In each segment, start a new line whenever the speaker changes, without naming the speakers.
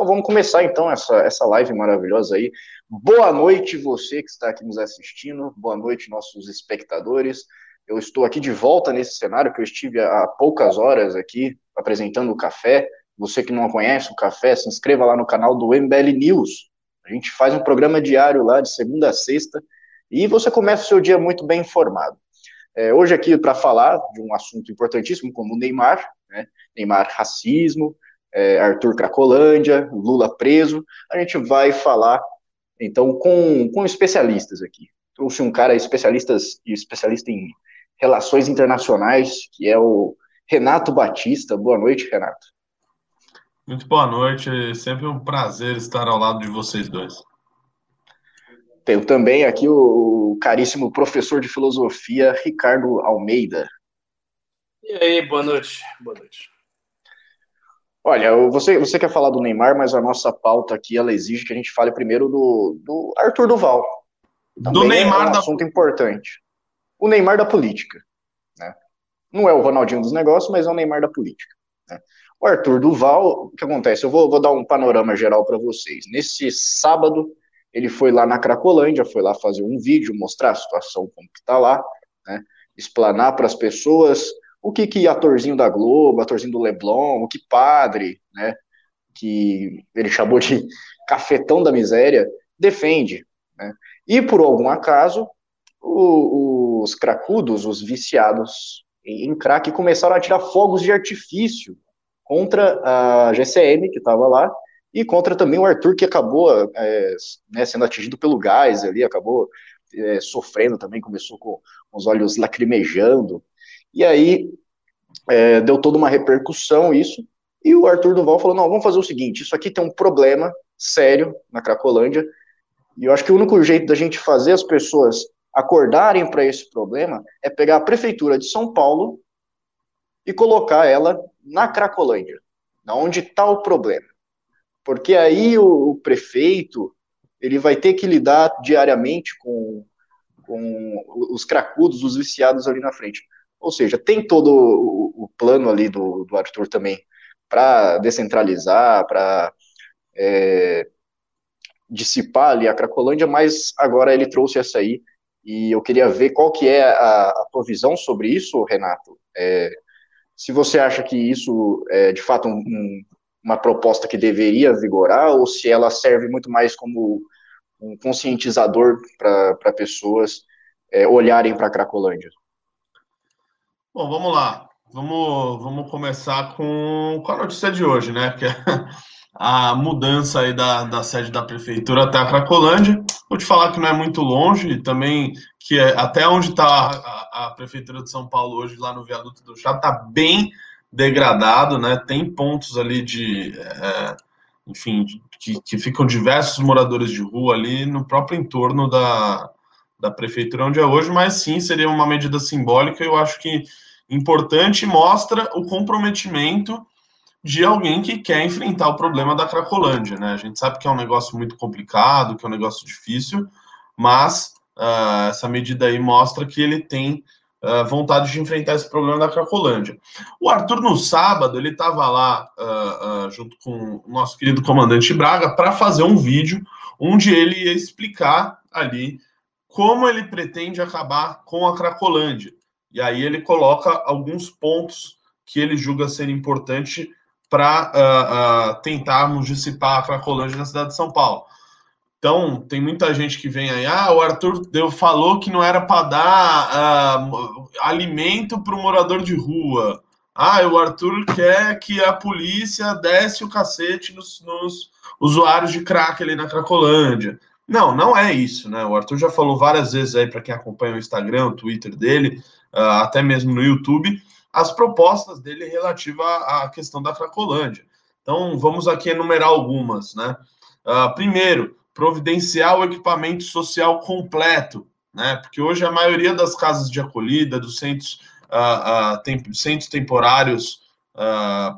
Então vamos começar então essa, essa live maravilhosa aí. Boa noite você que está aqui nos assistindo, boa noite nossos espectadores. Eu estou aqui de volta nesse cenário que eu estive há poucas horas aqui apresentando o café. Você que não conhece o café, se inscreva lá no canal do MBL News. A gente faz um programa diário lá de segunda a sexta e você começa o seu dia muito bem informado. É, hoje aqui para falar de um assunto importantíssimo como o Neymar, né? Neymar racismo, é, Arthur Cracolândia, Lula preso. A gente vai falar, então, com, com especialistas aqui. Trouxe um cara especialistas, especialista em relações internacionais, que é o Renato Batista. Boa noite, Renato.
Muito boa noite, é sempre um prazer estar ao lado de vocês dois.
Tenho também aqui o caríssimo professor de filosofia, Ricardo Almeida.
E aí, boa noite. Boa noite.
Olha, você, você quer falar do Neymar, mas a nossa pauta aqui ela exige que a gente fale primeiro do, do Arthur Duval.
Também do Neymar
é um
da...
assunto importante. O Neymar da política. Né? Não é o Ronaldinho dos negócios, mas é o Neymar da política. Né? O Arthur Duval, o que acontece? Eu vou, vou dar um panorama geral para vocês. Nesse sábado, ele foi lá na Cracolândia, foi lá fazer um vídeo, mostrar a situação como que está lá, né? explanar para as pessoas o que que atorzinho da Globo, atorzinho do Leblon, o que padre, né, que ele chamou de cafetão da miséria, defende. Né? E por algum acaso, o, os cracudos, os viciados em, crack, começaram a tirar fogos de artifício contra a GCM, que estava lá, e contra também o Arthur, que acabou é, né, sendo atingido pelo gás ali, acabou é, sofrendo também, começou com os olhos lacrimejando. E aí é, deu toda uma repercussão isso, e o Arthur Duval falou, não, vamos fazer o seguinte, isso aqui tem um problema sério na Cracolândia, e eu acho que o único jeito da gente fazer as pessoas acordarem para esse problema é pegar a prefeitura de São Paulo e colocar ela na Cracolândia, onde está o problema. Porque aí o, o, prefeito ele vai ter que lidar diariamente com, com os cracudos, os viciados ali na frente. Ou seja, tem todo o, plano ali do, do Arthur também para descentralizar, para é, dissipar ali a Cracolândia, mas agora ele trouxe essa aí e eu queria ver qual que é a, a tua visão sobre isso, Renato. É, se você acha que isso é de fato um, um, uma proposta que deveria vigorar ou se ela serve muito mais como um conscientizador para pessoas é, olharem para a Cracolândia.
Bom, vamos lá. Vamos, vamos começar com, com a notícia de hoje, né? Que é a mudança aí da, da sede da prefeitura até a Cracolândia. Vou te falar que não é muito longe, também que é, até onde está a, a, prefeitura de São Paulo hoje, lá no viaduto do Chá, está bem degradado, né? Tem pontos ali de, é, enfim, que, que ficam diversos moradores de rua ali no próprio entorno da, da prefeitura onde é hoje, mas sim seria uma medida simbólica. Eu acho que importante mostra o comprometimento de alguém que quer enfrentar o problema da Cracolândia, né? A gente sabe que é um negócio muito complicado, que é um negócio difícil, mas uh, essa medida aí mostra que ele tem uh, vontade de enfrentar esse problema da Cracolândia. O Arthur, no sábado, ele estava lá uh, junto com o nosso querido comandante Braga para fazer um vídeo onde ele ia explicar ali como ele pretende acabar com a Cracolândia. E aí ele coloca alguns pontos que ele julga ser importante para uh, uh, tentarmos dissipar a Cracolândia na cidade de São Paulo. Então, tem muita gente que vem aí, ah, o Arthur deu, falou que não era para dar uh, alimento para o morador de rua. Ah, o Arthur quer que a polícia desce o cacete nos, nos usuários de crack ali na Cracolândia. Não, não é isso, né? O Arthur já falou várias vezes aí para quem acompanha o Instagram, o Twitter dele, uh, até mesmo no YouTube, as propostas dele relativa à, questão da Cracolândia. Então, vamos aqui enumerar algumas, né? Uh, primeiro, providenciar o equipamento social completo, né? Porque hoje a maioria das casas de acolhida, dos centros, uh, tem, centros temporários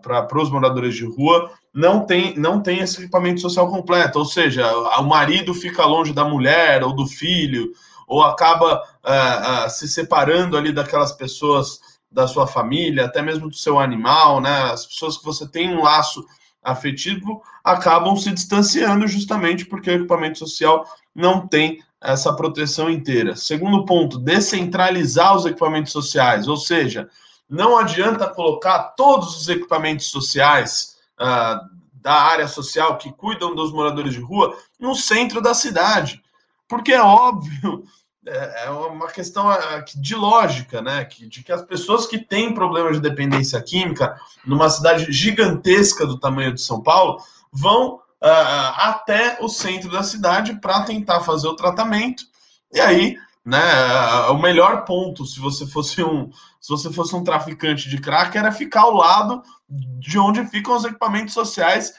para os moradores de rua, não tem, não tem esse equipamento social completo, ou seja, o marido fica longe da mulher ou do filho, ou acaba uh, uh, se separando ali daquelas pessoas da sua família, até mesmo do seu animal, né? As pessoas que você tem um laço afetivo acabam se distanciando justamente porque o equipamento social não tem essa proteção inteira. Segundo ponto, descentralizar os equipamentos sociais, ou seja, não adianta colocar todos os equipamentos sociais uh, da área social que cuidam dos moradores de rua no centro da cidade, porque é óbvio é, é uma questão é, de lógica, né? De que as pessoas que têm problemas de dependência química numa cidade gigantesca do tamanho de São Paulo vão uh, até o centro da cidade para tentar fazer o tratamento. E aí, né? O melhor ponto, se você fosse um, se você fosse um traficante de crack, era ficar ao lado de onde ficam os equipamentos sociais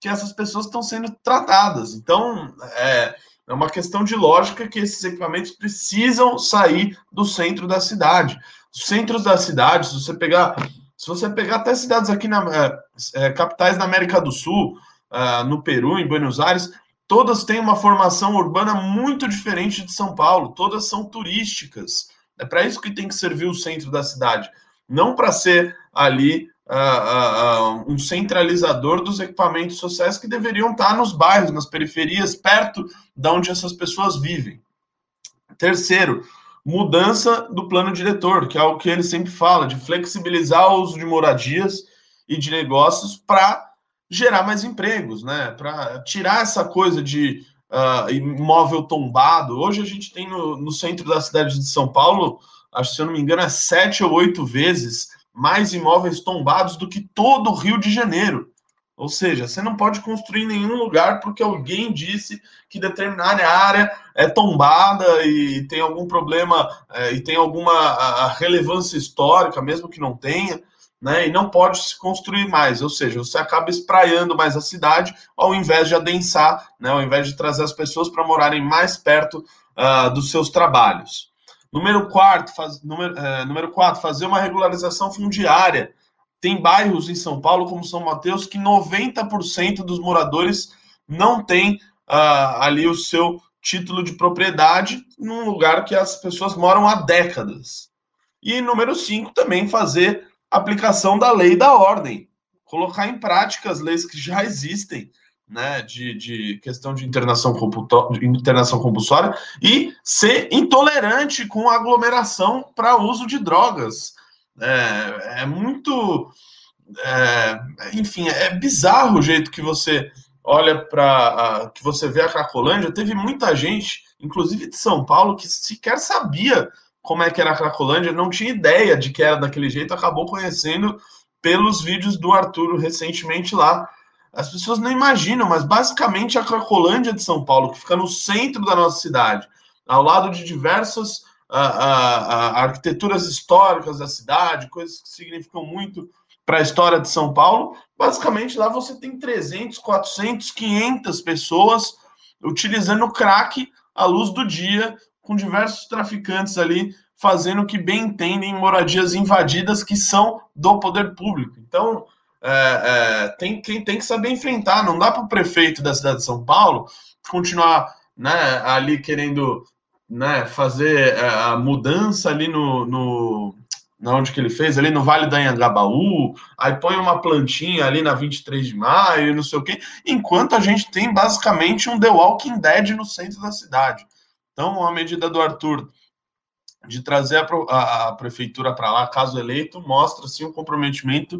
que essas pessoas estão sendo tratadas. Então, é, é uma questão de lógica que esses equipamentos precisam sair do centro da cidade. Os centros da cidade, se você pegar, se você pegar até cidades aqui na é, é, capitais da América do Sul, uh, no Peru, em Buenos Aires, todas têm uma formação urbana muito diferente de São Paulo. Todas são turísticas. É para isso que tem que servir o centro da cidade, não para ser ali uh, uh, um centralizador dos equipamentos sociais que deveriam estar nos bairros, nas periferias, perto de onde essas pessoas vivem. Terceiro, mudança do plano diretor, que é o que ele sempre fala, de flexibilizar o uso de moradias e de negócios para gerar mais empregos, né? Para tirar essa coisa de uh, imóvel tombado. Hoje a gente tem no, no centro da cidade de São Paulo, acho se eu não me engano, é sete ou oito vezes mais imóveis tombados do que todo o Rio de Janeiro. Ou seja, você não pode construir em nenhum lugar porque alguém disse que determinada área é tombada e tem algum problema é, e tem alguma relevância histórica, mesmo que não tenha, né? E não pode se construir mais. Ou seja, você acaba espraiando mais a cidade ao invés de adensar, né? Ao invés de trazer as pessoas para morarem mais perto uh, dos seus trabalhos. Número 4, faz, número, é, número quatro, fazer uma regularização fundiária. Tem bairros em São Paulo, como São Mateus, que 90% dos moradores não tem uh, ali o seu título de propriedade num lugar que as pessoas moram há décadas. E número 5, também fazer aplicação da lei da ordem, colocar em prática as leis que já existem né, de, de questão de internação, internação compulsória e ser intolerante com aglomeração para uso de drogas. É, é muito. É, enfim, é bizarro o jeito que você olha para. que você vê a Cracolândia. Teve muita gente, inclusive de São Paulo, que sequer sabia como é que era a Cracolândia, não tinha ideia de que era daquele jeito, acabou conhecendo pelos vídeos do Arturo recentemente lá. As pessoas não imaginam, mas basicamente a Cracolândia de São Paulo, que fica no centro da nossa cidade, ao lado de diversas uh, uh, uh, arquiteturas históricas da cidade, coisas que significam muito para a história de São Paulo, basicamente lá você tem 300, 400, 500 pessoas utilizando crack à luz do dia, com diversos traficantes ali fazendo o que bem entendem moradias invadidas que são do poder público. Então, é, é, tem, tem, tem que saber enfrentar. Não dá para o prefeito da cidade de São Paulo continuar né, ali querendo né, fazer é, a mudança ali no, no na onde que ele fez, ali no Vale da Anhangabaú, aí põe uma plantinha ali na 23 de maio, não sei o quê, enquanto a gente tem basicamente um The Walking Dead no centro da cidade. Então, a medida do Arthur de trazer a, a, a prefeitura para lá, caso eleito, mostra sim o comprometimento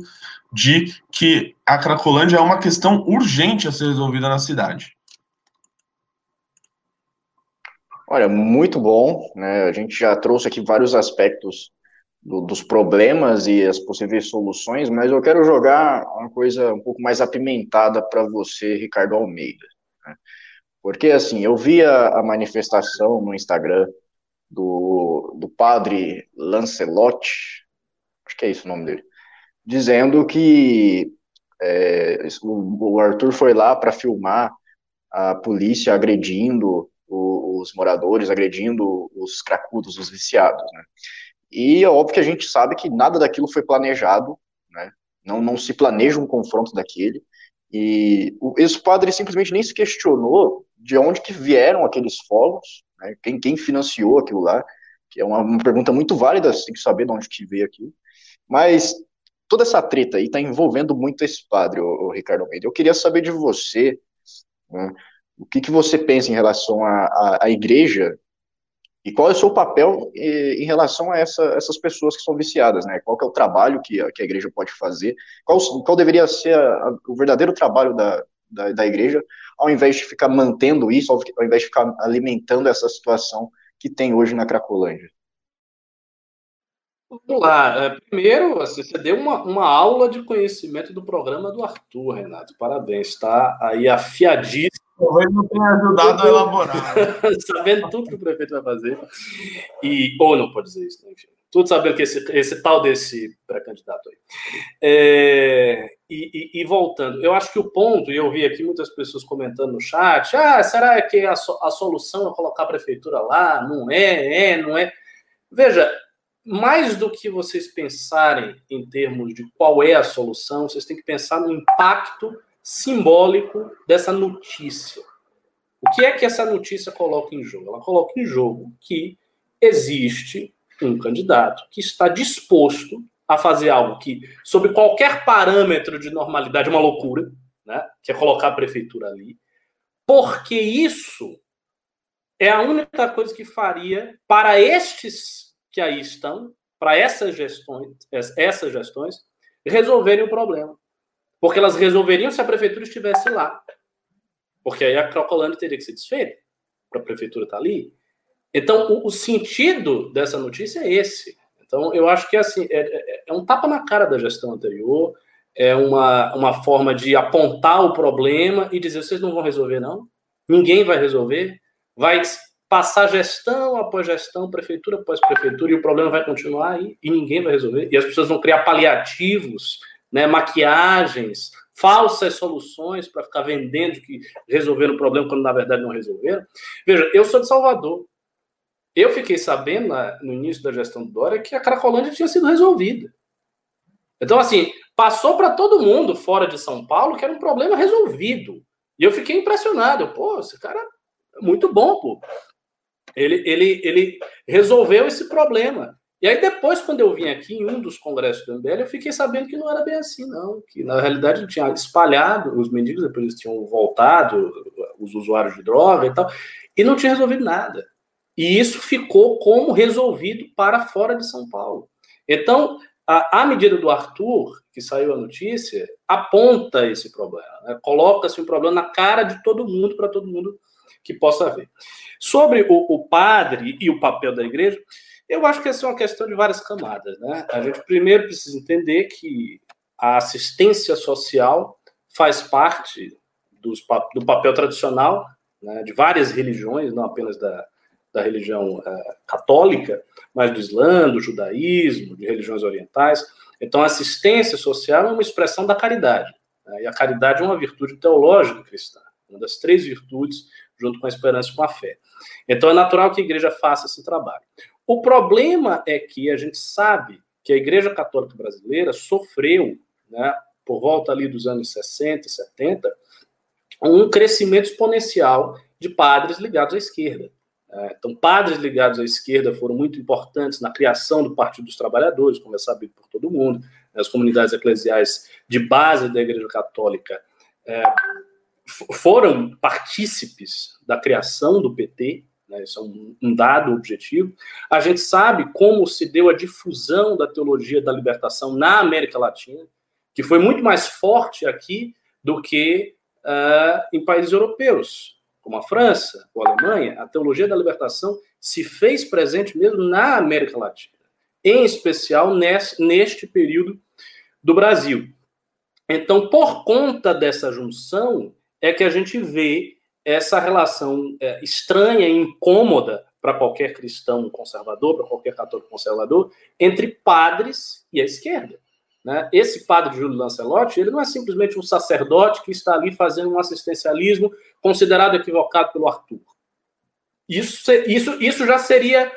de que a Cracolândia é uma questão urgente a ser resolvida na cidade.
Olha, muito bom, né? A gente já trouxe aqui vários aspectos do, dos problemas e as possíveis soluções, mas eu quero jogar uma coisa um pouco mais apimentada para você, Ricardo Almeida. Né? Porque, assim, eu vi a, manifestação no Instagram do, do padre Lancelotti, acho que é isso o nome dele, dizendo que é, o, Arthur foi lá para filmar a polícia agredindo os moradores, agredindo os cracudos, os viciados, né? E é óbvio que a gente sabe que nada daquilo foi planejado, né? Não, não se planeja um confronto daquele. E o, esse padre simplesmente nem se questionou de onde que vieram aqueles fogos, né? Quem, quem financiou aquilo lá? Que é uma, uma pergunta muito válida, tem que saber de onde que veio aquilo. Mas toda essa treta aí está envolvendo muito esse padre, o, o, Ricardo Almeida. Eu queria saber de você né, o que, que você pensa em relação à igreja e qual é o seu papel em relação a essa, essas pessoas que são viciadas, né? Qual é o trabalho que a, que a igreja pode fazer? Qual, qual deveria ser a, a, o verdadeiro trabalho da, da, da, igreja, ao invés de ficar mantendo isso, ao, invés de ficar alimentando essa situação que tem hoje na Cracolândia?
Vamos lá. É, primeiro, assim, você deu uma, uma aula de conhecimento do programa do Arthur, Renato. Parabéns, está aí afiadíssimo
Talvez não tenha ajudado a elaborar.
sabendo tudo que o prefeito vai fazer. E, ou não pode dizer isso, né? enfim. Tudo sabendo que esse, esse tal desse pré-candidato aí. É, e, e, e, voltando, eu acho que o ponto, e eu vi aqui muitas pessoas comentando no chat, ah, será que a, a solução é colocar a prefeitura lá? Não é, é, não é. Veja, mais do que vocês pensarem em termos de qual é a solução, vocês têm que pensar no impacto simbólico dessa notícia. O que é que essa notícia coloca em jogo? Ela coloca em jogo que existe um candidato que está disposto a fazer algo que, sob qualquer parâmetro de normalidade, é uma loucura, né? que é colocar a prefeitura ali, porque isso é a única coisa que faria para estes que aí estão, para essas gestões, essas gestões, resolverem o problema. Porque elas resolveriam se a prefeitura estivesse lá. Porque aí a Crocolândia teria que ser desfeita, para a prefeitura estar tá ali. Então, o, o, sentido dessa notícia é esse. Então, eu acho que assim, é, é, é um tapa na cara da gestão anterior, é uma, uma forma de apontar o problema e dizer: vocês não vão resolver, não? Ninguém vai resolver. Vai passar gestão após gestão, prefeitura após prefeitura, e o problema vai continuar aí e ninguém vai resolver. E as pessoas vão criar paliativos né, maquiagens, falsas soluções para ficar vendendo que resolveram o problema quando na verdade não resolveram. Veja, eu sou de Salvador. Eu fiquei sabendo no início da gestão do Dória que a Cracolândia tinha sido resolvida. Então, assim, passou para todo mundo fora de São Paulo que era um problema resolvido. E eu fiquei impressionado. Pô, esse cara é muito bom, pô. Ele, ele, ele resolveu esse problema. E aí depois, quando eu vim aqui em um dos congressos do MBL, eu fiquei sabendo que não era bem assim, não. Que na realidade tinha espalhado os mendigos, depois eles tinham voltado, os usuários de droga e tal, e não tinha resolvido nada. E isso ficou como resolvido para fora de São Paulo. Então, a, a medida do Arthur, que saiu a notícia, aponta esse problema. Né? Coloca-se um problema na cara de todo mundo, para todo mundo que possa ver. Sobre o, o padre e o papel da igreja, eu acho que essa é uma questão de várias camadas. Né? A gente primeiro precisa entender que a assistência social faz parte dos, do papel tradicional né, de várias religiões, não apenas da, da religião uh, católica, mas do Islã, do judaísmo, de religiões orientais. Então, a assistência social é uma expressão da caridade. Né, e a caridade é uma virtude teológica cristã, uma das três virtudes, junto com a esperança e com a fé. Então, é natural que a igreja faça esse trabalho. O problema é que a gente sabe que a Igreja Católica Brasileira sofreu, né, por volta ali dos anos 60, 70, um crescimento exponencial de padres ligados à esquerda. É, então, padres ligados à esquerda foram muito importantes na criação do Partido dos Trabalhadores, como é sabido por todo mundo. As comunidades eclesiais de base da Igreja Católica é, foram partícipes da criação do PT, né, isso é um, dado objetivo. A gente sabe como se deu a difusão da teologia da libertação na América Latina, que foi muito mais forte aqui do que uh, em países europeus, como a França ou a Alemanha. A teologia da libertação se fez presente mesmo na América Latina, em especial nesse, neste período do Brasil. Então, por conta dessa junção, é que a gente vê essa relação é, estranha e incômoda para qualquer cristão conservador, para qualquer católico conservador, entre padres e a esquerda. Né? Esse padre Júlio Lancelotti, ele não é simplesmente um sacerdote que está ali fazendo um assistencialismo considerado equivocado pelo Arthur. Isso, isso, isso já seria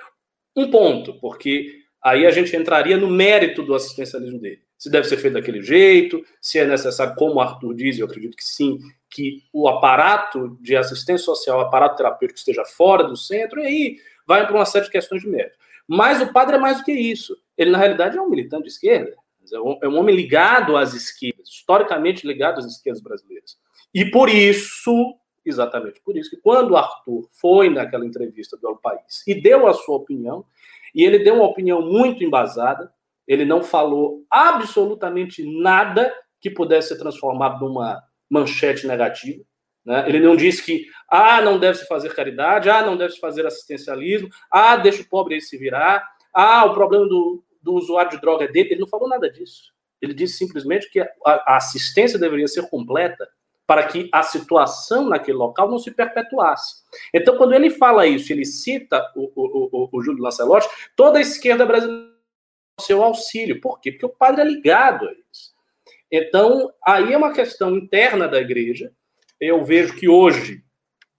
um ponto, porque aí a gente entraria no mérito do assistencialismo dele. Se deve ser feito daquele jeito, se é necessário, como o Arthur diz, eu acredito que sim, que o aparato de assistência social, o aparato terapêutico esteja fora do centro, e aí vai para uma série de questões de mérito. Mas o padre é mais do que isso. Ele, na realidade, é um militante de esquerda. Esquerdas, é um, é um homem ligado às esquerdas, historicamente ligado às esquerdas brasileiras. E por isso, exatamente por isso, que quando Arthur foi naquela entrevista do El País e deu a sua opinião, e ele deu uma opinião muito embasada, ele não falou absolutamente nada que pudesse ser transformado numa manchete negativa. Né? Ele não disse que ah, não deve se fazer caridade, ah, não deve se fazer assistencialismo, ah, deixa o pobre aí se virar, ah, o problema do, do usuário de droga é dele. Ele não falou nada disso. Ele disse simplesmente que a, a assistência deveria ser completa para que a situação naquele local não se perpetuasse. Então, quando ele fala isso, ele cita o, o, o, o Júlio Lancelotti, toda a esquerda brasileira seu auxílio. Por quê? Porque o padre é ligado a isso. Então, aí é uma questão interna da igreja. Eu vejo que hoje,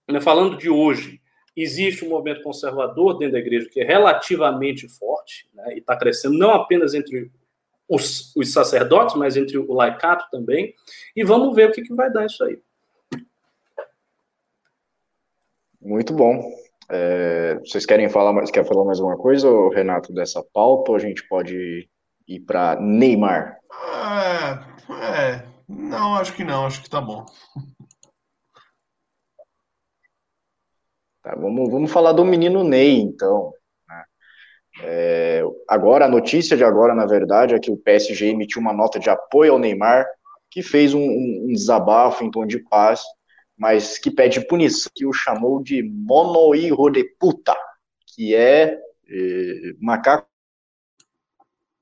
né, falando de hoje, existe um movimento conservador dentro da igreja que é relativamente forte né, e está crescendo não apenas entre os, os, sacerdotes, mas entre o laicato também. E vamos ver o que, que vai dar isso aí.
Muito bom. É, vocês querem falar mais, quer falar mais alguma coisa, Renato, dessa pauta, ou a gente pode ir para Neymar?
É, é, não, acho que não, acho que tá bom.
Tá, vamos, vamos falar do menino Ney, então. Né? É, agora, a notícia de agora, na verdade, é que o PSG emitiu uma nota de apoio ao Neymar, que fez um, um desabafo em tom de paz mas que pede punição, que o chamou de monoirro de puta, que é, é macaco.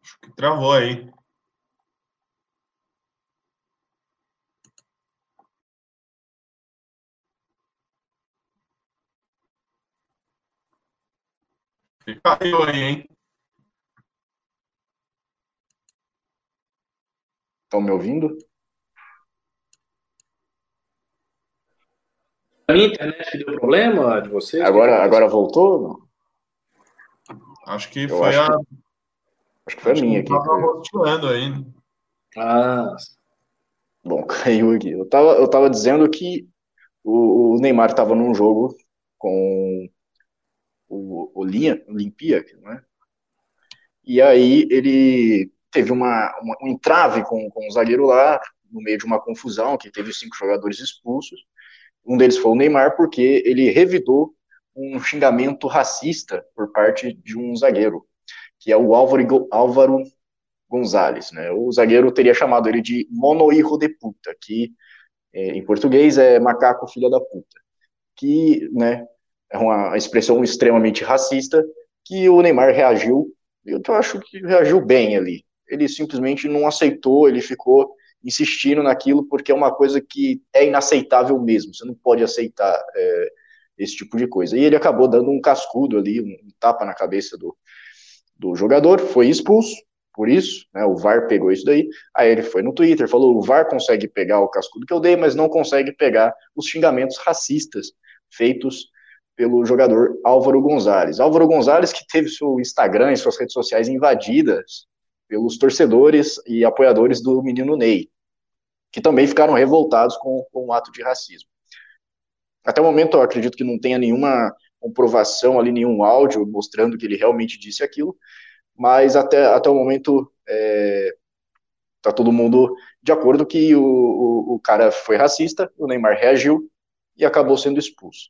Acho que travou aí. Caiu aí, hein?
Estão me ouvindo?
A minha internet deu problema de vocês?
Agora, agora voltou? Não?
Acho que eu foi acho a. Que...
Acho que foi acho a minha aqui.
Tava aí.
Ah.
Bom, caiu aqui. Eu tava, eu tava dizendo que o, o Neymar estava num jogo com o, Linha, Olimpia, né? E aí ele teve uma, uma, um entrave com, com o zagueiro lá, no meio de uma confusão, que teve cinco jogadores expulsos. Um deles foi o Neymar, porque ele revidou um xingamento racista por parte de um zagueiro, que é o Álvaro, Álvaro Gonzalez. Né? O zagueiro teria chamado ele de monoirro de puta, que é, em português é macaco filha da puta, que né, é uma expressão extremamente racista, que o Neymar reagiu, eu acho que reagiu bem ali. Ele simplesmente não aceitou, ele ficou insistindo naquilo porque é uma coisa que é inaceitável mesmo. Você não pode aceitar é, esse tipo de coisa. E ele acabou dando um cascudo ali, um, tapa na cabeça do, do jogador, foi expulso por isso, né, o VAR pegou isso daí, aí ele foi no Twitter, falou, o VAR consegue pegar o cascudo que eu dei, mas não consegue pegar os xingamentos racistas feitos pelo jogador Álvaro Gonzalez. Álvaro Gonzalez que teve seu Instagram e suas redes sociais invadidas pelos torcedores e apoiadores do menino Ney, que também ficaram revoltados com, com o ato de racismo. Até o momento, eu acredito que não tenha nenhuma comprovação ali, nenhum áudio mostrando que ele realmente disse aquilo, mas até, até o momento é, tá todo mundo de acordo que o, o, o, cara foi racista, o Neymar reagiu e acabou sendo expulso.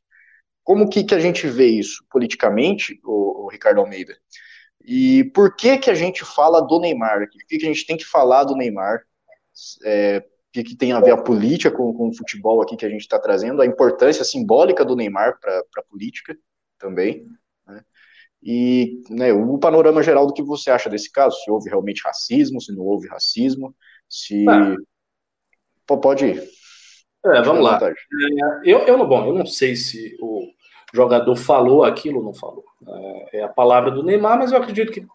Como que, que a gente vê isso politicamente, o, o Ricardo Almeida? E por que que a gente fala do Neymar aqui? Por que, que a gente tem que falar do Neymar? É, o que, que tem a ver a política com, com o futebol aqui que a gente está trazendo? A importância simbólica do Neymar para a política também. Né? E né, o panorama geral do que você acha desse caso? Se houve realmente racismo, se não houve racismo, se... Ah. Pode ir.
É, vamos lá. É, eu, eu, não, bom, eu não sei se o jogador falou aquilo ou não falou. É, é a palavra do Neymar, mas eu acredito que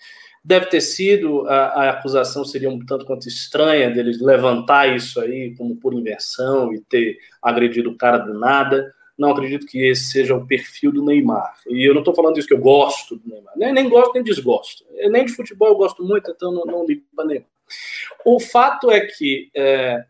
deve ter sido, a, a, acusação seria um tanto quanto estranha deles levantar isso aí como por inversão e ter agredido o cara do nada. Não acredito que esse seja o perfil do Neymar. E eu não estou falando isso que eu gosto do Neymar. Nem, nem gosto, nem desgosto. Nem de futebol eu gosto muito, então não, não ligo para Neymar. O fato é que é,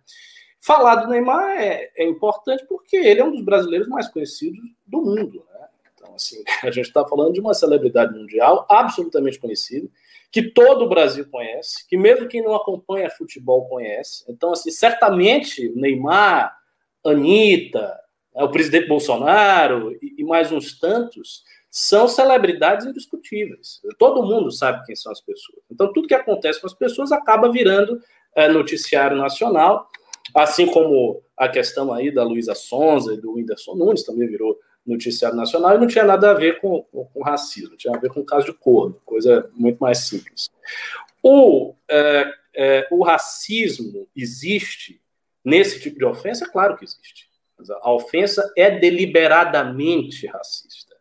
falar do Neymar é, é importante porque ele é um dos brasileiros mais conhecidos do mundo. Né? Então, assim, a gente está falando de uma celebridade mundial absolutamente conhecida, que todo o Brasil conhece, que mesmo quem não acompanha futebol conhece. Então, assim, certamente Neymar, Anitta, né, o presidente Bolsonaro e, e mais uns tantos são celebridades indiscutíveis. Todo mundo sabe quem são as pessoas. Então, tudo que acontece com as pessoas acaba virando é, noticiário nacional, assim como a questão aí da Luísa Sonza e do Whindersson Nunes também virou noticiário nacional e não tinha nada a ver com, com, com racismo, tinha a ver com o caso de corno, coisa muito mais simples. O, é, é, o racismo existe nesse tipo de ofensa? Claro que existe. A ofensa é deliberadamente racista.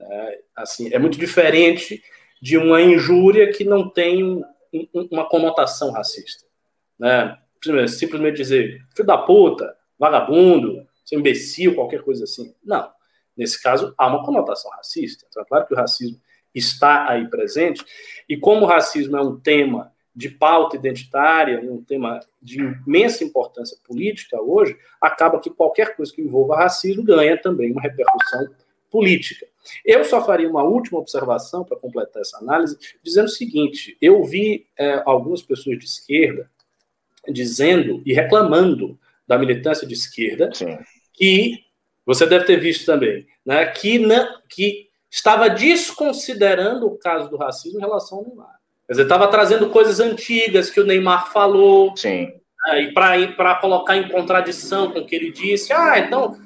É, assim, é muito diferente de uma injúria que não tem um, um, uma conotação racista. Né? Simplesmente dizer filho da puta, vagabundo, imbecil, qualquer coisa assim. Não. Nesse caso, há uma conotação racista. Então, é claro que o racismo está aí presente, e como o racismo é um tema de pauta identitária, um tema de imensa importância política hoje, acaba que qualquer coisa que envolva racismo ganha também uma repercussão política. Eu só faria uma última observação para completar essa análise, dizendo o seguinte: eu vi é, algumas pessoas de esquerda dizendo e reclamando da militância de esquerda Sim. que você deve ter visto também, né, que, na, que estava desconsiderando o caso do racismo em relação ao Neymar. Quer dizer, estava trazendo coisas antigas que o Neymar falou,
Sim.
Né, e para colocar em contradição com o que ele disse. Ah, então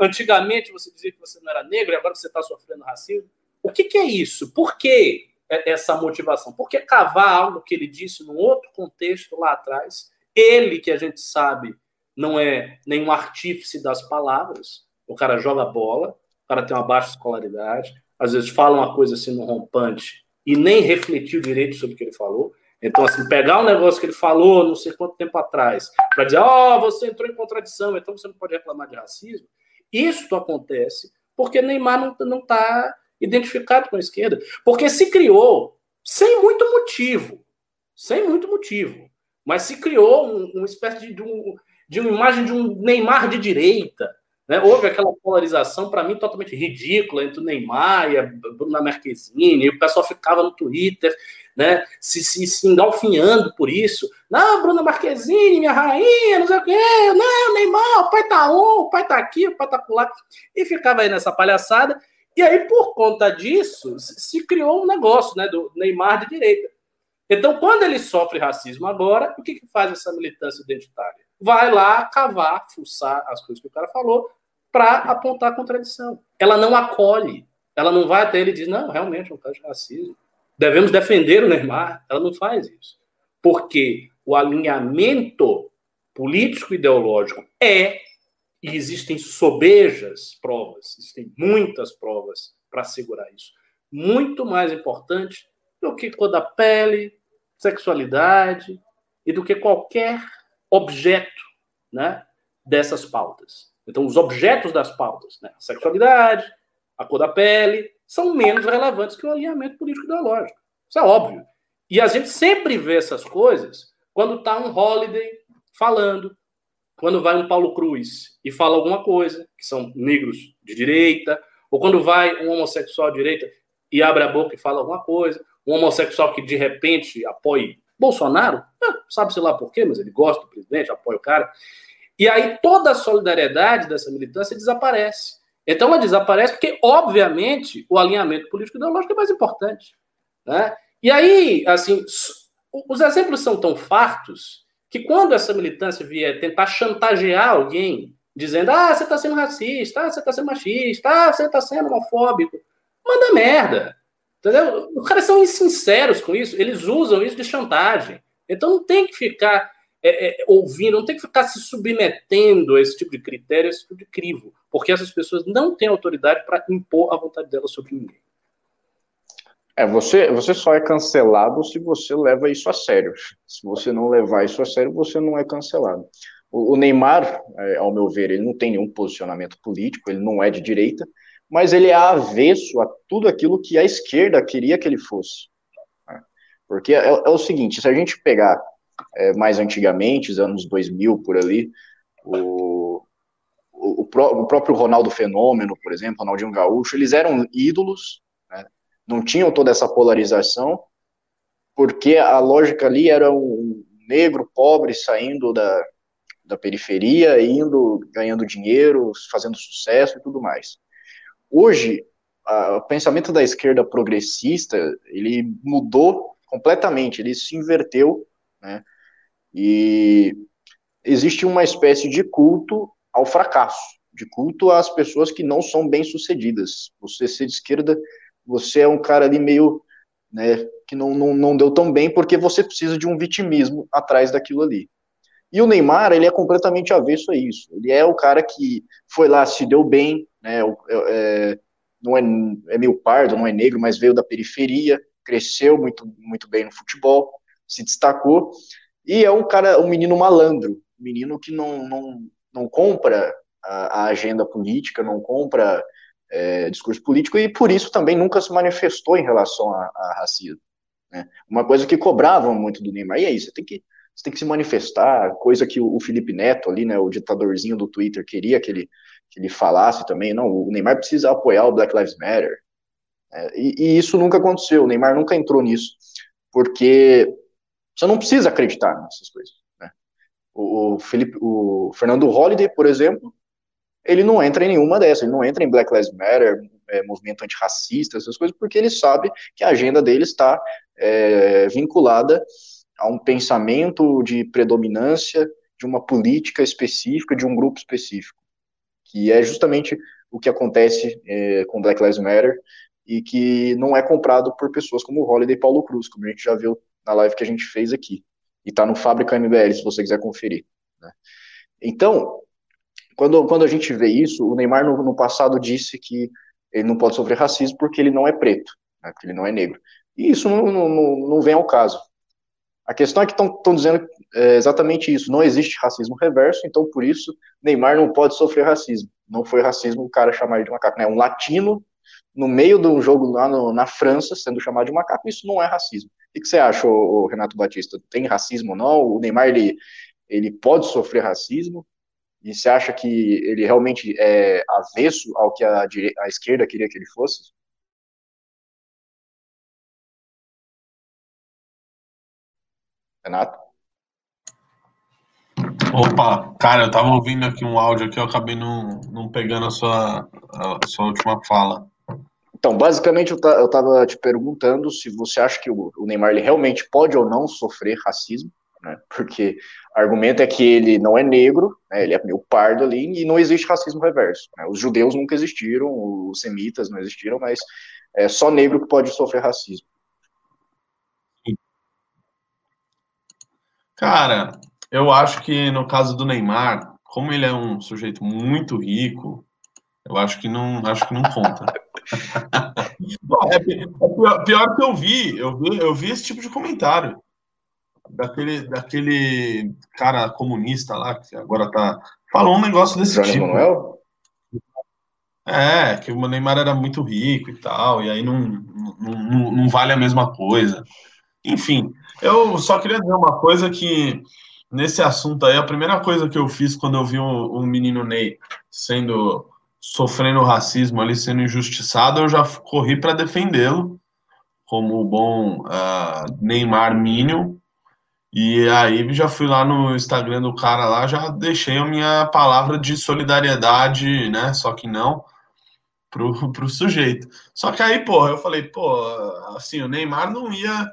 antigamente você dizia que você não era negro e agora você está sofrendo racismo. O que, que, é isso? Por que essa motivação? Por que cavar algo que ele disse num outro contexto lá atrás? Ele, que a gente sabe, não é nenhum artífice das palavras. O cara joga bola, o cara tem uma baixa escolaridade, às vezes fala uma coisa assim no rompante e nem refletiu direito sobre o que ele falou. Então, assim, pegar um negócio que ele falou não sei quanto tempo atrás, para dizer, ó, oh, você entrou em contradição, então você não pode reclamar de racismo, isso acontece porque Neymar não está identificado com a esquerda. Porque se criou, sem muito motivo, sem muito motivo, mas se criou um, uma espécie de, de, um, de uma imagem de um Neymar de direita. Né? Houve aquela polarização, para mim, totalmente ridícula entre o Neymar e a Bruna Marquezine, e o pessoal ficava no Twitter né, se, se, se engalfinhando por isso. Não, Bruna Marquezine, minha rainha, não sei o quê. Não, Neymar, o pai tá um, o pai tá aqui, o pai tá lá. E ficava aí nessa palhaçada. E aí, por conta disso, se criou um negócio né, do Neymar de direita. Então, quando ele sofre racismo agora, o que, que faz essa militância identitária? Vai lá cavar, fuçar as coisas que o cara falou para apontar a contradição. Ela não acolhe. Ela não vai até ele e diz, não, realmente é um caso de racismo devemos defender o Neymar. Ela não faz isso. Porque o alinhamento político-ideológico é, e existem sobejas provas, existem muitas provas para assegurar isso, muito mais importante do que cor da pele, sexualidade e do que qualquer objeto né, dessas pautas. Então, os objetos das pautas, né, a sexualidade, a cor da pele, são menos relevantes que o alinhamento político ideológico. Isso é óbvio. E a gente sempre vê essas coisas quando está um Holiday falando, quando vai um Paulo Cruz e fala alguma coisa, que são negros de direita, ou quando vai um homossexual de direita e abre a boca e fala alguma coisa, um homossexual que de repente apoia Bolsonaro, sabe-se lá por quê, mas ele gosta do presidente, apoia o cara. E aí toda a solidariedade dessa militância desaparece. Então ela desaparece porque, obviamente, o alinhamento político ideológico é mais importante. Né? E aí, assim, os exemplos são tão fartos que quando essa militância vier tentar chantagear alguém, dizendo, ah, você está sendo racista, ah, você está sendo machista, ah, você está sendo homofóbico, manda merda. Entendeu? Os caras são insinceros com isso, eles usam isso de chantagem. Então não tem que ficar é, é, ouvindo, não tem que ficar se submetendo a esse tipo de critério, a esse tipo de crivo porque essas pessoas não têm autoridade para impor a vontade delas sobre ninguém.
É, você, você só é cancelado se você leva isso a sério. Se você não levar isso a sério, você não é cancelado. O, o Neymar, é, ao meu ver, ele não tem nenhum posicionamento político, ele não é de direita, mas ele é avesso a tudo aquilo que a esquerda queria que ele fosse. Né? Porque é, é o seguinte, se a gente pegar é, mais antigamente, os anos 2000 por ali, o, o, pró o, próprio Ronaldo Fenômeno, por exemplo, Ronaldinho Gaúcho, eles eram ídolos? Não tinham toda essa polarização, porque a lógica ali era um negro pobre saindo da, da periferia, indo, ganhando dinheiro, fazendo sucesso e tudo mais. Hoje, a, o pensamento da esquerda progressista, ele mudou completamente, ele se inverteu, né, e existe uma espécie de culto ao fracasso, de culto às pessoas que não são bem-sucedidas. Você ser de esquerda, você é um cara ali meio, né, que não, não, não deu tão bem porque você precisa de um vitimismo atrás daquilo ali. E o Neymar, ele é completamente avesso a isso. Ele é o cara que foi lá, se deu bem, né, é, não é, é meio pardo, não é negro, mas veio da periferia, cresceu muito, muito bem no futebol, se destacou, e é um cara, um menino malandro, um menino que não, não, não compra a, a agenda política, não compra é, discurso político, e por isso também nunca se manifestou em relação a, a racismo. Né? Uma coisa que cobravam muito do Neymar, e aí, você tem que você tem que se manifestar, coisa que o, Felipe Neto ali, né, o ditadorzinho do Twitter, queria que ele, que ele falasse também, não, o Neymar precisa apoiar o Black Lives Matter, é, e, e, isso nunca aconteceu, o Neymar nunca entrou nisso, porque você não precisa acreditar nessas coisas, né? O, o, Felipe, o Fernando Holliday, por exemplo, ele não entra em nenhuma dessas, ele não entra em Black Lives Matter, é, movimento antirracista, essas coisas, porque ele sabe que a agenda dele está é, vinculada a um pensamento de predominância de uma política específica, de um grupo específico, que é justamente o que acontece é, com Black Lives Matter e que não é comprado por pessoas como Holiday e Paulo Cruz, como a gente já viu na live que a gente fez aqui. E está no Fábrica MBL, se você quiser conferir. Né? Então, quando, quando a gente vê isso, o Neymar no, no, passado disse que ele não pode sofrer racismo porque ele não é preto, né, porque ele não é negro. E isso não, não, não vem ao caso. A questão é que estão dizendo é, exatamente isso. Não existe racismo reverso, então por isso Neymar não pode sofrer racismo. Não foi racismo o cara chamar ele de macaco, né? Um latino no meio de um jogo lá no, na França sendo chamado de macaco, isso não é racismo. O que você acha, o Renato Batista? Tem racismo ou não? O Neymar ele, ele pode sofrer racismo? E você acha que ele realmente é avesso ao que a, a esquerda queria que ele fosse? Renato?
Opa, cara, eu tava ouvindo aqui um áudio aqui, eu acabei não, não pegando a sua, a sua última fala.
Então, basicamente, eu, estava te perguntando se você acha que o, Neymar ele realmente pode ou não sofrer racismo, né? Porque o argumento é que ele não é negro, né? ele é meio pardo ali, e não existe racismo reverso. Né? Os judeus nunca existiram, os semitas não existiram, mas é só negro que pode sofrer racismo.
Cara, eu acho que no caso do Neymar, como ele é um sujeito muito rico, eu acho que não, acho que não conta. é, é pior, pior, que eu vi, eu vi, eu vi esse tipo de comentário daquele, daquele cara comunista lá que agora tá falou um negócio desse Jorge tipo. Manuel? É, que o Neymar era muito rico e tal, e aí não, não, não, vale a mesma coisa. Enfim, eu só queria dizer uma coisa que nesse assunto aí, a primeira coisa que eu fiz quando eu vi o, o menino Ney sendo sofrendo racismo ali, sendo injustiçado, eu já corri para defendê-lo como o bom uh, Neymar Minion. E aí já fui lá no Instagram do cara lá, já deixei a minha palavra de solidariedade, né? Só que não pro, pro sujeito. Só que aí, pô, eu falei, pô, assim, o Neymar não ia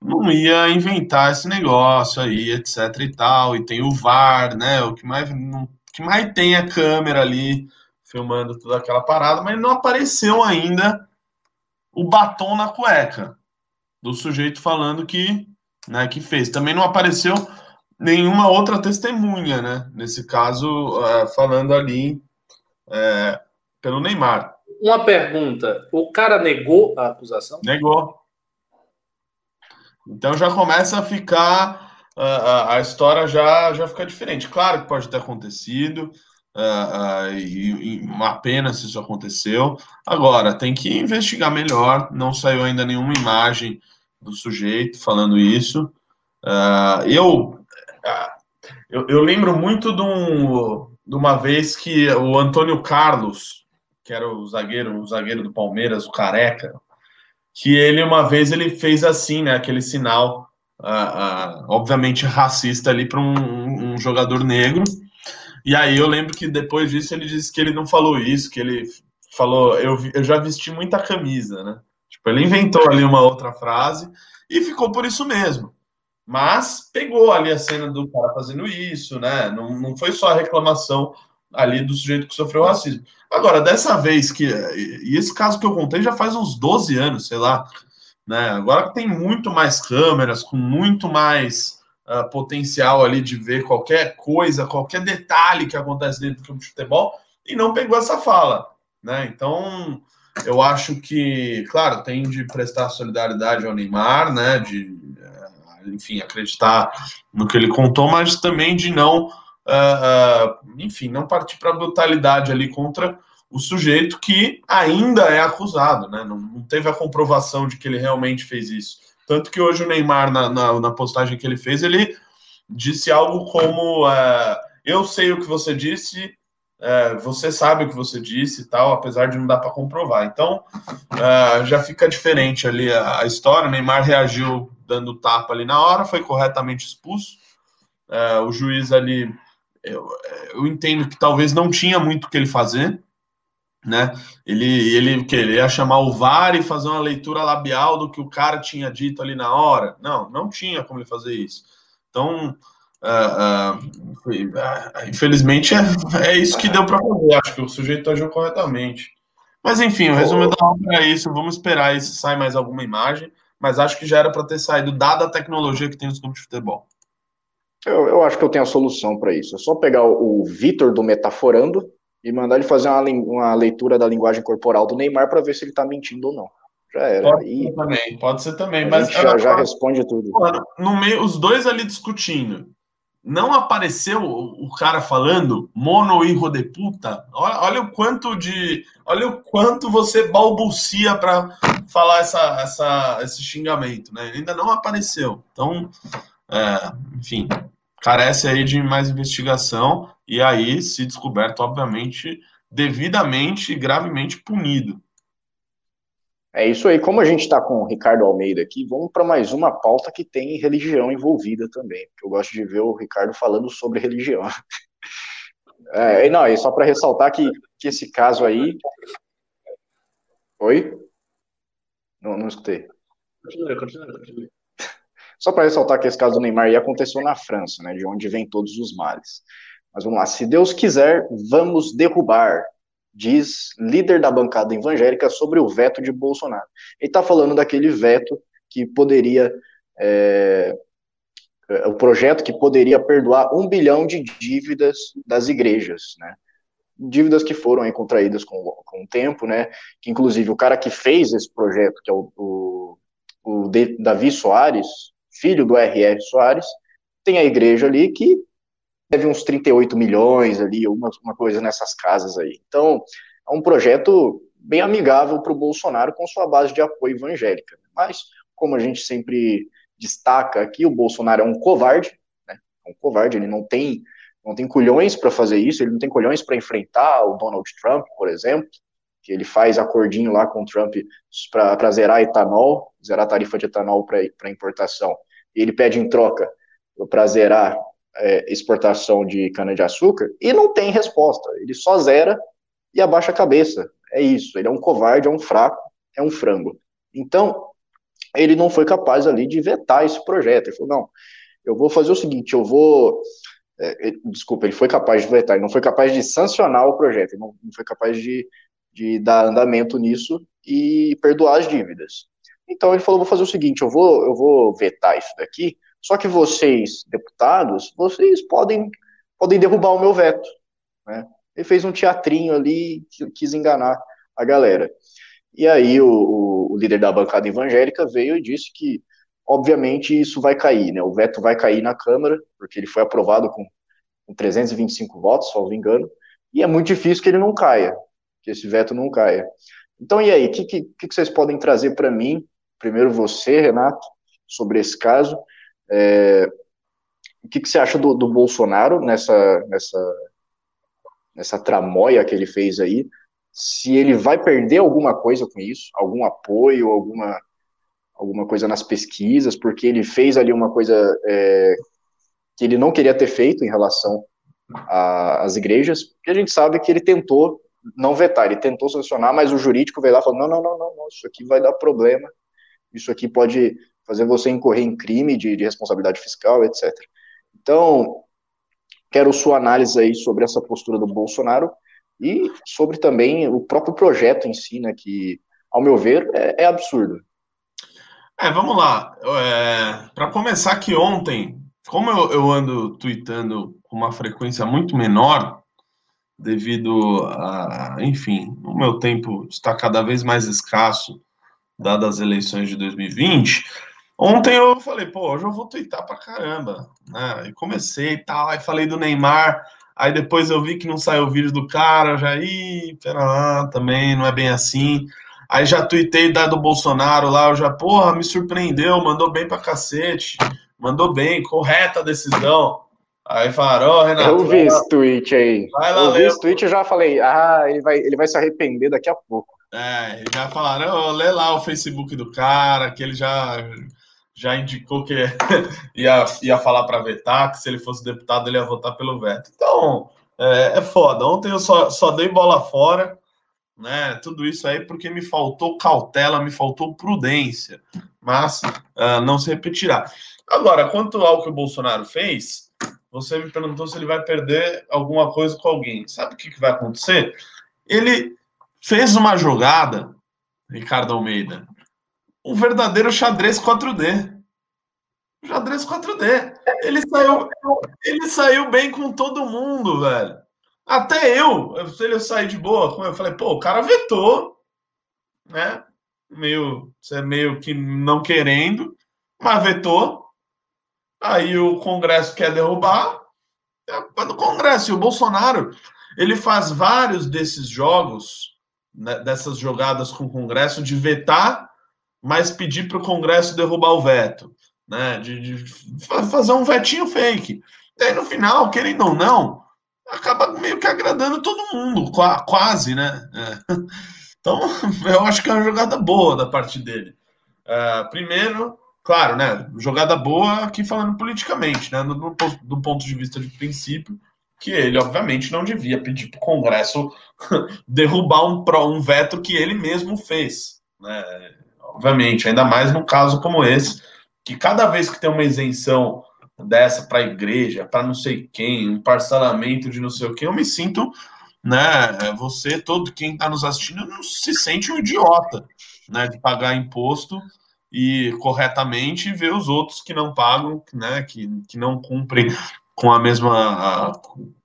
não ia inventar esse negócio aí, etc e tal. E tem o VAR, né? O que mais, o que mais tem a câmera ali filmando toda aquela parada, mas não apareceu ainda o batom na cueca do sujeito falando que, né, que fez. Também não apareceu nenhuma outra testemunha, né? Nesse caso, é, falando ali é, pelo Neymar.
Uma pergunta: o cara negou a acusação?
Negou. Então já começa a ficar a, a história já já fica diferente. Claro que pode ter acontecido. Uh, uh, e, e, uma pena se isso aconteceu. Agora, tem que investigar melhor. Não saiu ainda nenhuma imagem do sujeito falando isso. Uh, eu, eu, eu, lembro muito de um, de uma vez que o Antônio Carlos, que era o zagueiro, o zagueiro do Palmeiras, o careca, que ele uma vez ele fez assim, né, aquele sinal, uh, uh, obviamente racista ali para um, um, jogador negro. E aí eu lembro que depois disso ele disse que ele não falou isso, que ele falou, eu, eu já vesti muita camisa, né? Tipo, ele inventou ali uma outra frase e ficou por isso mesmo. Mas pegou ali a cena do cara fazendo isso, né? Não, não foi só a reclamação ali do sujeito que sofreu racismo. Agora, dessa vez que. E esse caso que eu contei já faz uns 12 anos, sei lá. Né? Agora tem muito mais câmeras, com muito mais uh, potencial ali de ver qualquer coisa, qualquer detalhe que acontece dentro do campo de futebol, e não pegou essa fala. Né? Então, eu acho que, claro, tem de prestar solidariedade ao Neymar, né? De enfim, acreditar no que ele contou, mas também de não, uh, uh, enfim, não partir para a brutalidade ali contra o sujeito que ainda é acusado, né? Não, não, teve a comprovação de que ele realmente fez isso. Tanto que hoje o Neymar, na, na, na postagem que ele fez, ele disse algo como: uh, Eu sei o que você disse, você sabe o que você disse e tal, apesar de não dar para comprovar. Então, já fica diferente ali a, a história. O Neymar reagiu dando tapa ali na hora, foi corretamente expulso. É, o juiz ali, eu, eu, entendo que talvez não tinha muito o que ele fazer, né? Ele, ele, que ele ia chamar o VAR e fazer uma leitura labial do que o cara tinha dito ali na hora. Não, não tinha como ele fazer isso. Então, uh, uh, infelizmente, é, é isso que deu para fazer. Acho que o sujeito agiu corretamente. Mas enfim, o resumo da obra é isso. Vamos esperar aí se sai mais alguma imagem mas acho que já era para ter saído, dada a tecnologia que tem nos campos de futebol.
Eu, eu acho que eu tenho a solução para isso. É só pegar o, o Vitor do Metaforando e mandar ele fazer uma, uma leitura da linguagem corporal do Neymar para ver se ele está mentindo ou não. Já era.
Pode e... ser também, pode ser também. Mas
já, já responde tudo.
no meio, os dois ali discutindo não apareceu o cara falando mono hijo de puta? Olha, olha, o quanto de. Olha o quanto você balbucia para falar essa, essa, esse xingamento, né? Ainda não apareceu. Então, é, enfim, carece aí de mais investigação e aí, se descoberto, obviamente, devidamente e gravemente punido.
É isso aí. Como a gente está com o Ricardo Almeida aqui, vamos para mais uma pauta que tem religião envolvida também. eu gosto de ver o Ricardo falando sobre religião. É, não, e só para ressaltar que, que esse caso aí. Oi? Não, não escutei. Continue, continue, continue. Só para ressaltar que esse caso do Neymar aconteceu na França, né, de onde vem todos os males. Mas vamos lá, se Deus quiser, vamos derrubar diz líder da bancada evangélica sobre o veto de Bolsonaro. Ele está falando daquele veto que poderia. É, o projeto que poderia perdoar um bilhão de dívidas das igrejas, né? Dívidas que foram aí, contraídas com, com o tempo, né? Que inclusive o cara que fez esse projeto, que é o, o, o Davi Soares, filho do R.R. Soares, tem a igreja ali que deve uns 38 milhões ali, uma, uma coisa nessas casas aí. Então, é um projeto bem amigável para o Bolsonaro com sua base de apoio evangélica. Mas, como a gente sempre destaca aqui, o Bolsonaro é um covarde, né? É um covarde, ele não tem, não tem culhões para fazer isso, ele não tem culhões para enfrentar o Donald Trump, por exemplo, que ele faz acordinho lá com o Trump para zerar etanol, zerar a tarifa de etanol para importação. E ele pede em troca para zerar é, exportação de cana-de-açúcar e não tem resposta. Ele só zera e abaixa a cabeça. É isso. Ele é um covarde, é um fraco, é um frango. Então, ele não foi capaz ali de vetar esse projeto. Ele falou: não, eu vou fazer o seguinte, eu vou. É, desculpa, ele foi capaz de vetar, ele não foi capaz de sancionar o projeto, ele não, não foi capaz de, de dar andamento nisso e perdoar as dívidas. Então ele falou: vou fazer o seguinte, eu vou, eu vou vetar isso daqui, só que vocês, deputados, vocês podem, podem derrubar o meu veto. Né? Ele fez um teatrinho ali, quis enganar a galera. E aí o, o, líder da bancada evangélica veio e disse que, obviamente, isso vai cair, né? O veto vai cair na Câmara, porque ele foi aprovado com, com 325 votos, salvo engano, e é muito difícil que ele não caia, que esse veto não caia. Então, e aí, o que, que, que vocês podem trazer para mim? Primeiro você, Renato, sobre esse caso, é, o que, que, você acha do, do, Bolsonaro nessa, nessa, nessa tramóia que ele fez aí, se ele vai perder alguma coisa com isso, algum apoio, alguma, alguma coisa nas pesquisas, porque ele fez ali uma coisa é, que ele não queria ter feito em relação às igrejas, porque a gente sabe que ele tentou não vetar, ele tentou sancionar, mas o jurídico veio lá e falou: não, não, não, não, não, isso aqui vai dar problema, isso aqui pode fazer você incorrer em crime de, de responsabilidade fiscal, etc. Então, quero sua análise aí sobre essa postura do Bolsonaro e sobre também o próprio projeto em si, né, que, ao meu ver, é, é absurdo.
É, vamos lá. É, Para começar que ontem, como eu, eu ando tweetando com uma frequência muito menor, devido a, enfim, o meu tempo está cada vez mais escasso, dadas as eleições de 2020. Ontem eu falei, pô, hoje eu vou twittar pra caramba, né? E comecei e tal, aí falei do Neymar, aí depois eu vi que não saiu o vídeo do cara, já, ih, pera lá, também não é bem assim. Aí já tuitei da do Bolsonaro lá, eu já, porra, me surpreendeu, mandou bem pra cacete, mandou bem, correta a decisão. Aí falaram, ó, oh, Renato.
Eu vi esse tweet aí. Vai lá, eu vi esse tweet e já falei, ah, ele vai, ele vai se arrepender daqui a pouco.
É, já falaram, oh, lê lá o Facebook do cara, que ele já, já indicou que ia, ia falar para vetar, que se ele fosse deputado ele ia votar pelo veto. Então, é, é foda. Ontem eu só, só dei bola fora, né? Tudo isso aí porque me faltou cautela, me faltou prudência, mas uh, não se repetirá. Agora, quanto ao que o Bolsonaro fez, você me perguntou se ele vai perder alguma coisa com alguém. Sabe o que, que vai acontecer? Ele fez uma jogada, Ricardo Almeida, um verdadeiro xadrez 4D. Xadrez 4D. Ele saiu, ele saiu bem com todo mundo, velho. Até eu, ele sair de boa, eu falei, pô, o cara vetou, né? Meio, você meio que não querendo, mas vetou. Aí o Congresso quer derrubar, é do Congresso. E o Bolsonaro, ele faz vários desses jogos, né, dessas jogadas com o Congresso, de vetar, mas pedir para o Congresso derrubar o veto. Né, de, de, fazer um vetinho fake. E aí, no final, querendo ou não, acaba meio que agradando todo mundo, quase, né? É. Então, eu acho que é uma jogada boa da parte dele. É, primeiro, Claro, né? Jogada boa aqui falando politicamente, né? Do, do ponto de vista de princípio, que ele, obviamente, não devia pedir para o Congresso derrubar um, um veto que ele mesmo fez. Né? Obviamente, ainda mais num caso como esse, que cada vez que tem uma isenção dessa para a igreja, para não sei quem, um parcelamento de não sei o que, eu me sinto, né? Você, todo quem está nos assistindo, não se sente um idiota, né? De pagar imposto e corretamente ver os outros que não pagam, né, que, que não cumprem com a mesma a,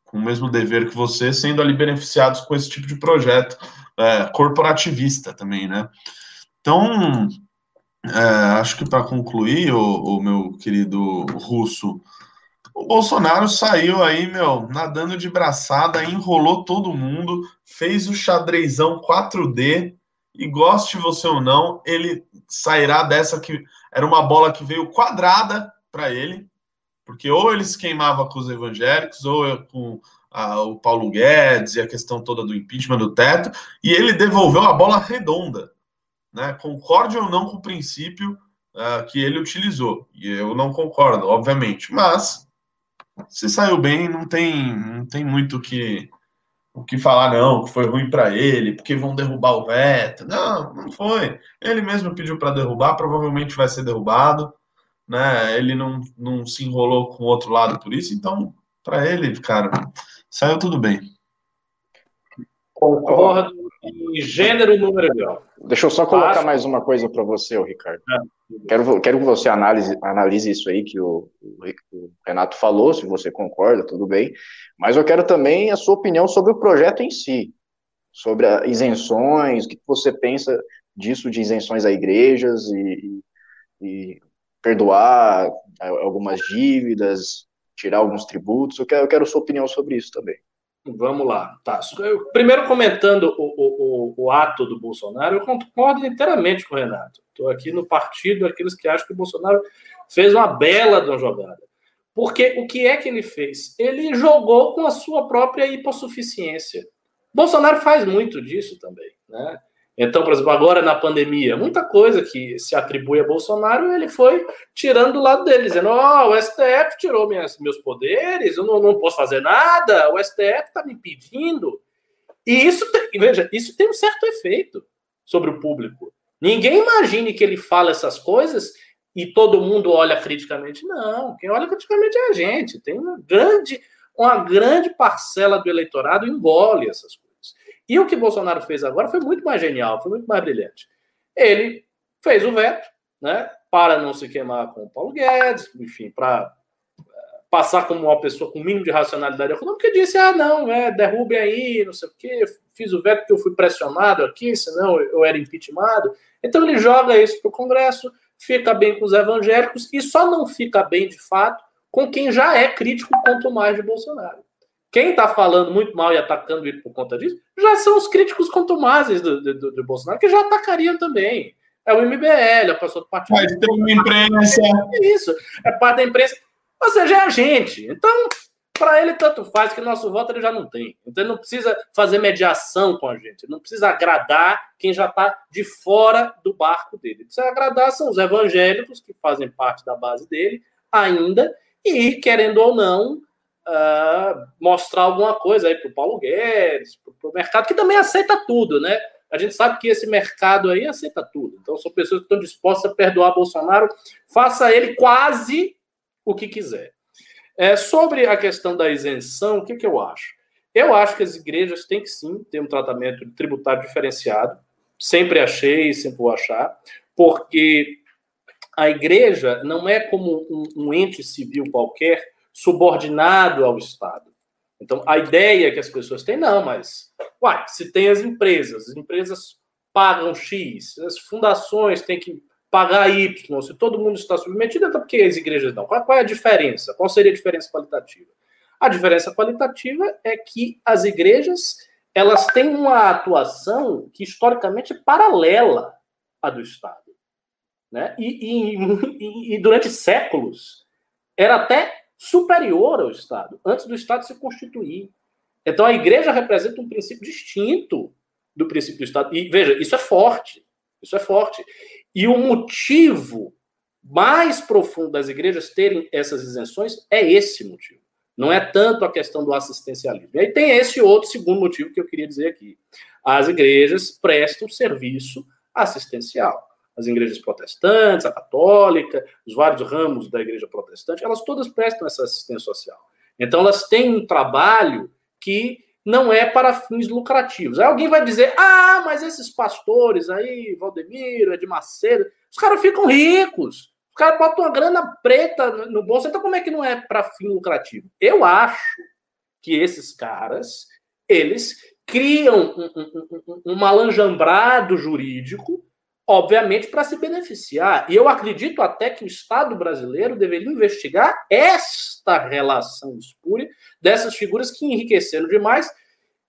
com o mesmo dever que você, sendo ali beneficiados com esse tipo de projeto é, corporativista também, né? Então, é, acho que para concluir, o, o, meu querido russo, o Bolsonaro saiu aí, meu, nadando de braçada, enrolou todo mundo, fez o xadrezão 4D, e goste você ou não, ele sairá dessa que era uma bola que veio quadrada para ele, porque ou ele se queimava com os evangélicos, ou com a, o Paulo Guedes e a questão toda do impeachment do teto, e ele devolveu a bola redonda. Né? Concorde ou não com o princípio uh, que ele utilizou. E eu não concordo, obviamente. Mas se saiu bem, não tem, não tem muito que o que falar, não, que foi ruim para ele, porque vão derrubar o veto. Não, não foi. Ele mesmo pediu para derrubar, provavelmente vai ser derrubado. Né? Ele não, não se enrolou com o outro lado por isso, então, para ele, cara, saiu tudo bem.
Concordo em gênero, número grau.
Deixa eu só colocar mais uma coisa para você, Ricardo. É. Quero, quero que você analise, analise isso aí que o, o, Renato falou, se você concorda, tudo bem. Mas eu quero também a sua opinião sobre o projeto em si, sobre isenções, o que você pensa disso de isenções a igrejas e, e, e perdoar algumas dívidas, tirar alguns tributos. Eu quero, eu quero sua opinião sobre isso também.
Vamos lá, tá. Primeiro comentando o, o, o, ato do Bolsonaro, eu concordo inteiramente com o Renato. Estou aqui no partido daqueles que acham que o Bolsonaro fez uma bela de uma jogada. Porque o que é que ele fez? Ele jogou com a sua própria hipossuficiência. Bolsonaro faz muito disso também, né? Então, por exemplo, agora na pandemia, muita coisa que se atribui a Bolsonaro, ele foi tirando do lado dele, dizendo: Ó, oh, o STF tirou minhas, meus poderes, eu não, não posso fazer nada, o STF está me impedindo. E isso, tem, veja, isso tem um certo efeito sobre o público. Ninguém imagine que ele fala essas coisas e todo mundo olha criticamente. Não, quem olha criticamente é a gente. Tem uma grande, uma grande parcela do eleitorado engole essas coisas. E o que Bolsonaro fez agora foi muito mais genial, foi muito mais brilhante. Ele fez o veto, né, para não se queimar com o Paulo Guedes, enfim, para eh, passar como uma pessoa com o mínimo de racionalidade econômica, e disse: ah, não, é, derrube aí, não sei o quê, fiz o veto porque eu fui pressionado aqui, senão eu era impeachmentado. Então ele joga isso para o Congresso, fica bem com os evangélicos e só não fica bem de fato com quem já é crítico quanto mais de Bolsonaro. Quem está falando muito mal e atacando ele por conta disso já são os críticos contumazes do, do, do Bolsonaro, que já atacariam também. É o MBL, a pessoa do partido.
Mas tem uma imprensa.
É isso, é parte da imprensa. Ou seja, é a gente. Então, para ele, tanto faz que nosso voto ele já não tem. Então, ele não precisa fazer mediação com a gente. Ele não precisa agradar quem já está de fora do barco dele. Ele precisa agradar são os evangélicos, que fazem parte da base dele ainda, e, querendo ou não, uh, mostrar alguma coisa aí para o Paulo Guedes, para o mercado, que também aceita tudo, né? A gente sabe que esse mercado aí aceita tudo. Então, são pessoas que estão dispostas a perdoar Bolsonaro, faça ele quase o que quiser. É, sobre a questão da isenção, o que, que eu acho? Eu acho que as igrejas têm que sim ter um tratamento tributário diferenciado. Sempre achei sempre vou achar, porque a igreja não é como um, um ente civil qualquer subordinado ao Estado. Então, a ideia que as pessoas têm, não, mas, uai, se tem as empresas, as empresas pagam X, as fundações têm que pagar Y, se todo mundo está submetido, então por que as igrejas não? Qual, qual é a diferença? Qual seria a diferença qualitativa? A diferença qualitativa é que as igrejas elas têm uma atuação que historicamente é paralela à do Estado. Né? E, e, e durante séculos era até superior ao Estado, antes do Estado se constituir. Então a igreja representa um princípio distinto do princípio do Estado. E veja, isso é forte. Isso é forte. E o motivo mais profundo das igrejas terem essas isenções é esse motivo. Não é tanto a questão do assistencialismo. E aí tem esse outro segundo motivo que eu queria dizer aqui. As igrejas prestam serviço assistencial as igrejas protestantes, a católica, os vários ramos da igreja protestante, elas todas prestam essa assistência social. Então, elas têm um trabalho que não é para fins lucrativos. Aí alguém vai dizer: ah, mas esses pastores aí, Valdemiro, Ed Macedo, os caras ficam ricos. Os caras botam uma grana preta no bolso. Então, como é que não é para fim lucrativo? Eu acho que esses caras, eles criam um, um, um, um malanjambrado jurídico obviamente, para se beneficiar. E eu acredito até que o Estado brasileiro deveria investigar esta relação espúria dessas figuras que enriqueceram demais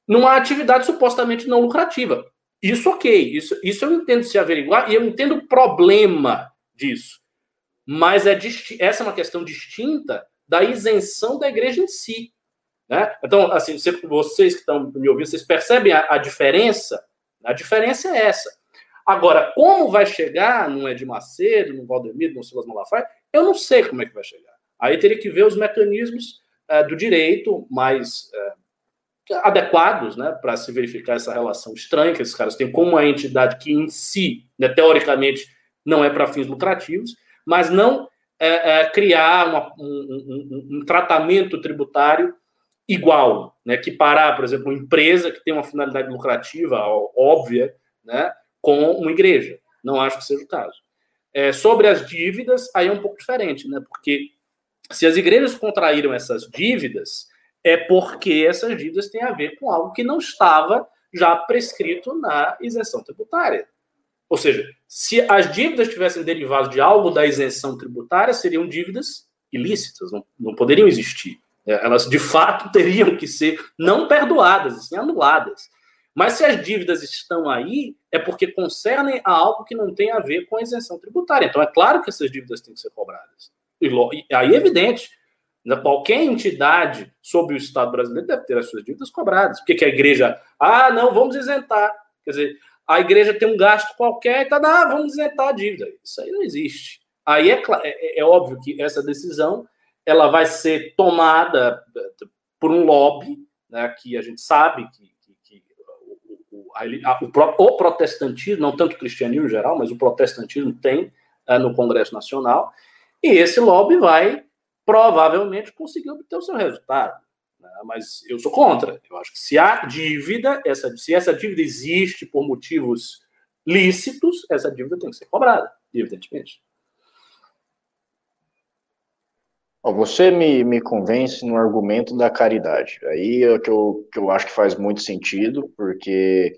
numa atividade supostamente não lucrativa. Isso, ok, isso, isso eu entendo se averiguar e eu entendo o problema disso. Mas é essa é uma questão distinta da isenção da igreja em si. Né? Então, assim, vocês que estão me ouvindo, vocês percebem a, a diferença? A diferença é essa Agora, como vai chegar no Ed Macedo, no Valdemiro, no Silas Malafaia, eu não sei como é que vai chegar. Aí teria que ver os mecanismos é, do direito mais é, adequados né, para se verificar essa relação estranha que esses caras têm com uma entidade que em si, né, teoricamente, não é para fins lucrativos, mas não é, criar uma, um, um, um, tratamento tributário igual, né, que parar, por exemplo, uma empresa que tem uma finalidade lucrativa óbvia, né, com uma igreja. Não acho que seja o caso. É, sobre as dívidas, aí é um pouco diferente, né? Porque se as igrejas contraíram essas dívidas, é porque essas dívidas têm a ver com algo que não estava já prescrito na isenção tributária. Ou seja, se as dívidas tivessem derivado de algo da isenção tributária, seriam dívidas ilícitas, não, não poderiam existir. É, elas, de fato, teriam que ser não perdoadas, sim anuladas. Mas se as dívidas estão aí, é porque concernem a algo que não tem a ver com a isenção tributária. Então, é claro que essas dívidas têm que ser cobradas. E aí é evidente. Qualquer entidade sobre o Estado brasileiro deve ter as suas dívidas cobradas. Por que a igreja, ah, não, vamos isentar. Quer dizer, a igreja tem um gasto qualquer, tá, ah, vamos isentar a dívida. Isso aí não existe. Aí é, é, é óbvio que essa decisão ela vai ser tomada por um lobby, né, que a gente sabe que, o, o, protestantismo, não tanto o cristianismo em geral, mas o protestantismo tem é, no Congresso Nacional, e esse lobby vai provavelmente conseguir obter o seu resultado. Né? Mas eu sou contra. Eu acho que se há dívida, essa, se essa dívida existe por motivos lícitos, essa dívida tem que ser cobrada, evidentemente.
Você me, me convence no argumento da caridade. Aí é que eu, que eu acho que faz muito sentido, porque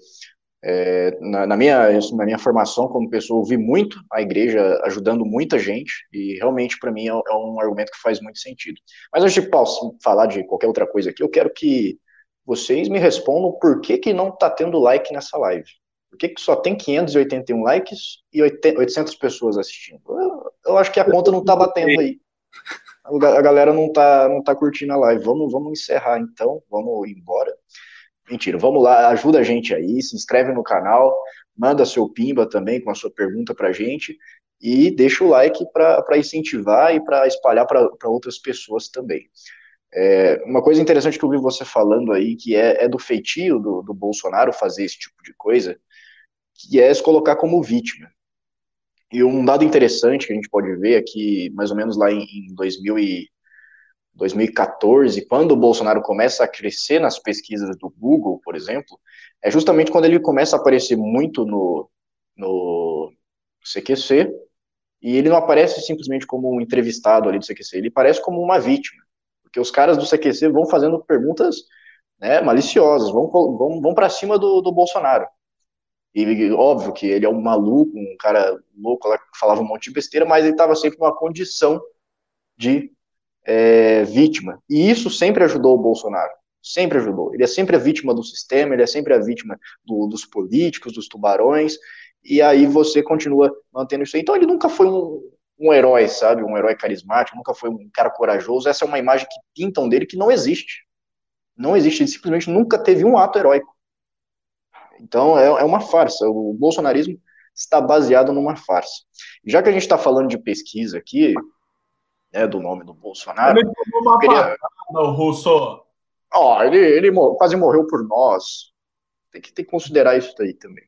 é, na, na, minha, na minha formação como pessoa, vi muito a igreja ajudando muita gente, e realmente, para mim, é, é, um argumento que faz muito sentido. Mas antes de posso falar de qualquer outra coisa aqui, eu quero que vocês me respondam por que, que não está tendo like nessa live. Por que, que só tem 581 likes e 800 pessoas assistindo? Eu, eu acho que a conta não está batendo aí. A galera não está não tá curtindo a live. Vamos, vamos encerrar então, vamos embora. Mentira, vamos lá, ajuda a gente aí, se inscreve no canal, manda seu pimba também com a sua pergunta para a gente e deixa o like para incentivar e para espalhar para outras pessoas também. É, uma coisa interessante que eu vi você falando aí, que é, é do feitio do, do, Bolsonaro fazer esse tipo de coisa, que é se colocar como vítima. E um dado interessante que a gente pode ver aqui, mais ou menos lá em, em 2000 e, 2014, quando o Bolsonaro começa a crescer nas pesquisas do Google, por exemplo, é justamente quando ele começa a aparecer muito no, no CQC, e ele não aparece simplesmente como um entrevistado ali do CQC, ele aparece como uma vítima, porque os caras do CQC vão fazendo perguntas né, maliciosas, vão, vão, vão para cima do, do Bolsonaro. E óbvio que ele é um maluco, um cara louco lá que falava um monte de besteira, mas ele estava sempre numa condição de é, vítima. E isso sempre ajudou o Bolsonaro. Sempre ajudou. Ele é sempre a vítima do sistema, ele é sempre a vítima do, dos políticos, dos tubarões, e aí você continua mantendo isso aí. Então ele nunca foi um, um herói, sabe? Um herói carismático, nunca foi um cara corajoso. Essa é uma imagem que pintam dele que não existe. Não existe, ele simplesmente nunca teve um ato heróico. Então é, é uma farsa. O bolsonarismo está baseado numa farsa. Já que a gente está falando de pesquisa aqui, né, do nome do Bolsonaro. Ele tomou uma queria...
o Russo.
Ó, ele, ele quase morreu por nós. Tem que, tem que considerar isso daí também.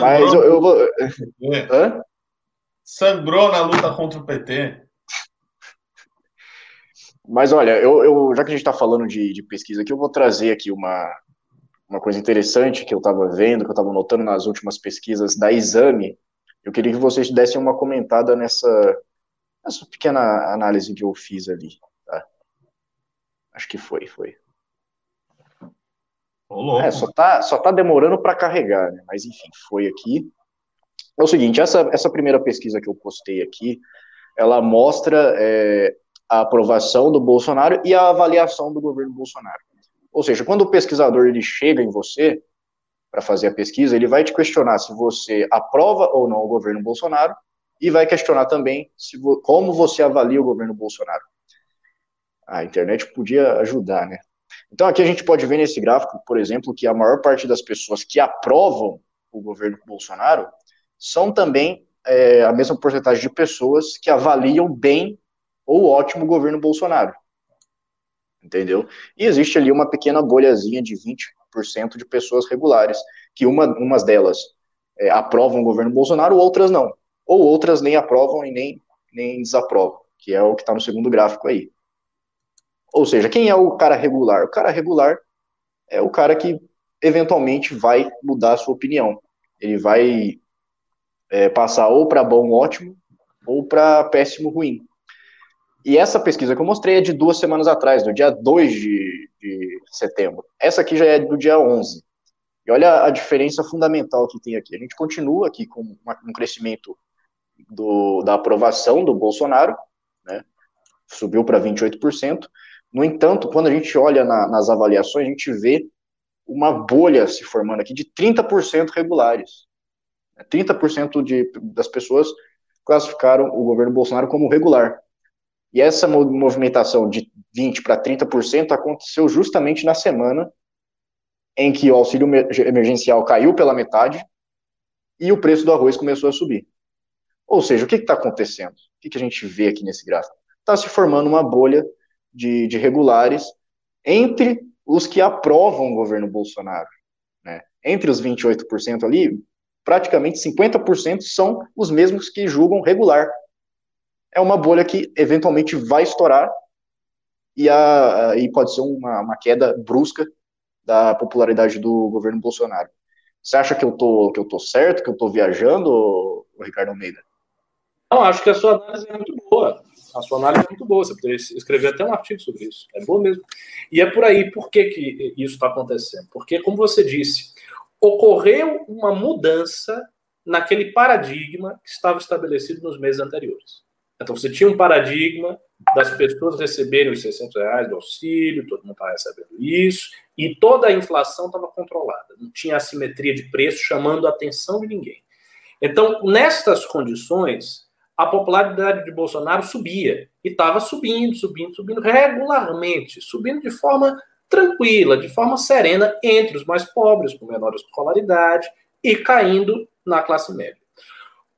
Mas eu, eu vou.
Hã? Sangrou na luta contra o PT.
Mas olha, eu, eu já que a gente está falando de, de, pesquisa aqui, eu vou trazer aqui uma, uma coisa interessante que eu estava vendo, que eu estava notando nas últimas pesquisas da Exame. Eu queria que vocês dessem uma comentada nessa, essa pequena análise que eu fiz ali, tá? Acho que foi, foi.
Oh,
é, só tá, só tá demorando para carregar, né? Mas enfim, foi aqui. É o seguinte, essa, essa primeira pesquisa que eu postei aqui, ela mostra é, a aprovação do Bolsonaro e a avaliação do governo Bolsonaro. Ou seja, quando o pesquisador ele chega em você para fazer a pesquisa, ele vai te questionar se você aprova ou não o governo Bolsonaro e vai questionar também se, como você avalia o governo Bolsonaro. A internet podia ajudar, né? Então aqui a gente pode ver nesse gráfico, por exemplo, que a maior parte das pessoas que aprovam o governo Bolsonaro são também é, a mesma porcentagem de pessoas que avaliam bem ou ótimo o governo Bolsonaro. Entendeu? E existe ali uma pequena bolhazinha de 20% de pessoas regulares, que uma, umas delas é, aprovam o governo Bolsonaro, outras não ou outras nem aprovam e nem, nem desaprovam, que é o que está no segundo gráfico aí. Ou seja, quem é o cara regular? O cara regular é o cara que eventualmente vai mudar a sua opinião. Ele vai é, passar ou para bom, ótimo, ou para péssimo, ruim. E essa pesquisa que eu mostrei é de duas semanas atrás, do dia 2 de, de setembro. Essa aqui já é do dia 11. E olha a diferença fundamental que tem aqui. A gente continua aqui com um crescimento do, da aprovação do Bolsonaro, né, subiu para 28%. No entanto, quando a gente olha na, nas avaliações, a gente vê uma bolha se formando aqui de 30% regulares. 30% de, das pessoas classificaram o governo Bolsonaro como regular. E essa movimentação de 20% para 30% aconteceu justamente na semana em que o auxílio emergencial caiu pela metade e o preço do arroz começou a subir. Ou seja, o que está acontecendo? O que, que, a gente vê aqui nesse gráfico? Está se formando uma bolha de, de regulares entre os que aprovam o governo Bolsonaro. Né? Entre os 28% ali, praticamente 50% são os mesmos que julgam regular. É uma bolha que eventualmente vai estourar e, a, e pode ser uma, uma queda brusca da popularidade do governo Bolsonaro. Você acha que eu tô, que eu tô certo, que eu tô viajando, Ricardo Almeida?
Não, acho que a sua análise é muito boa. A sua análise é muito boa. Você poderia escrever até um artigo sobre isso. É boa mesmo. E é por aí. Por que, que isso está acontecendo? Porque, como você disse, ocorreu uma mudança naquele paradigma que estava estabelecido nos meses anteriores. Então, você tinha um paradigma das pessoas receberem os 600 reais do auxílio, todo mundo estava recebendo isso, e toda a inflação estava controlada. Não tinha assimetria de preço chamando a atenção de ninguém. Então, nestas condições, a popularidade de Bolsonaro subia. E estava subindo, subindo, subindo regularmente, subindo de forma tranquila, de forma serena, entre os mais pobres, com menor escolaridade, e caindo na classe média.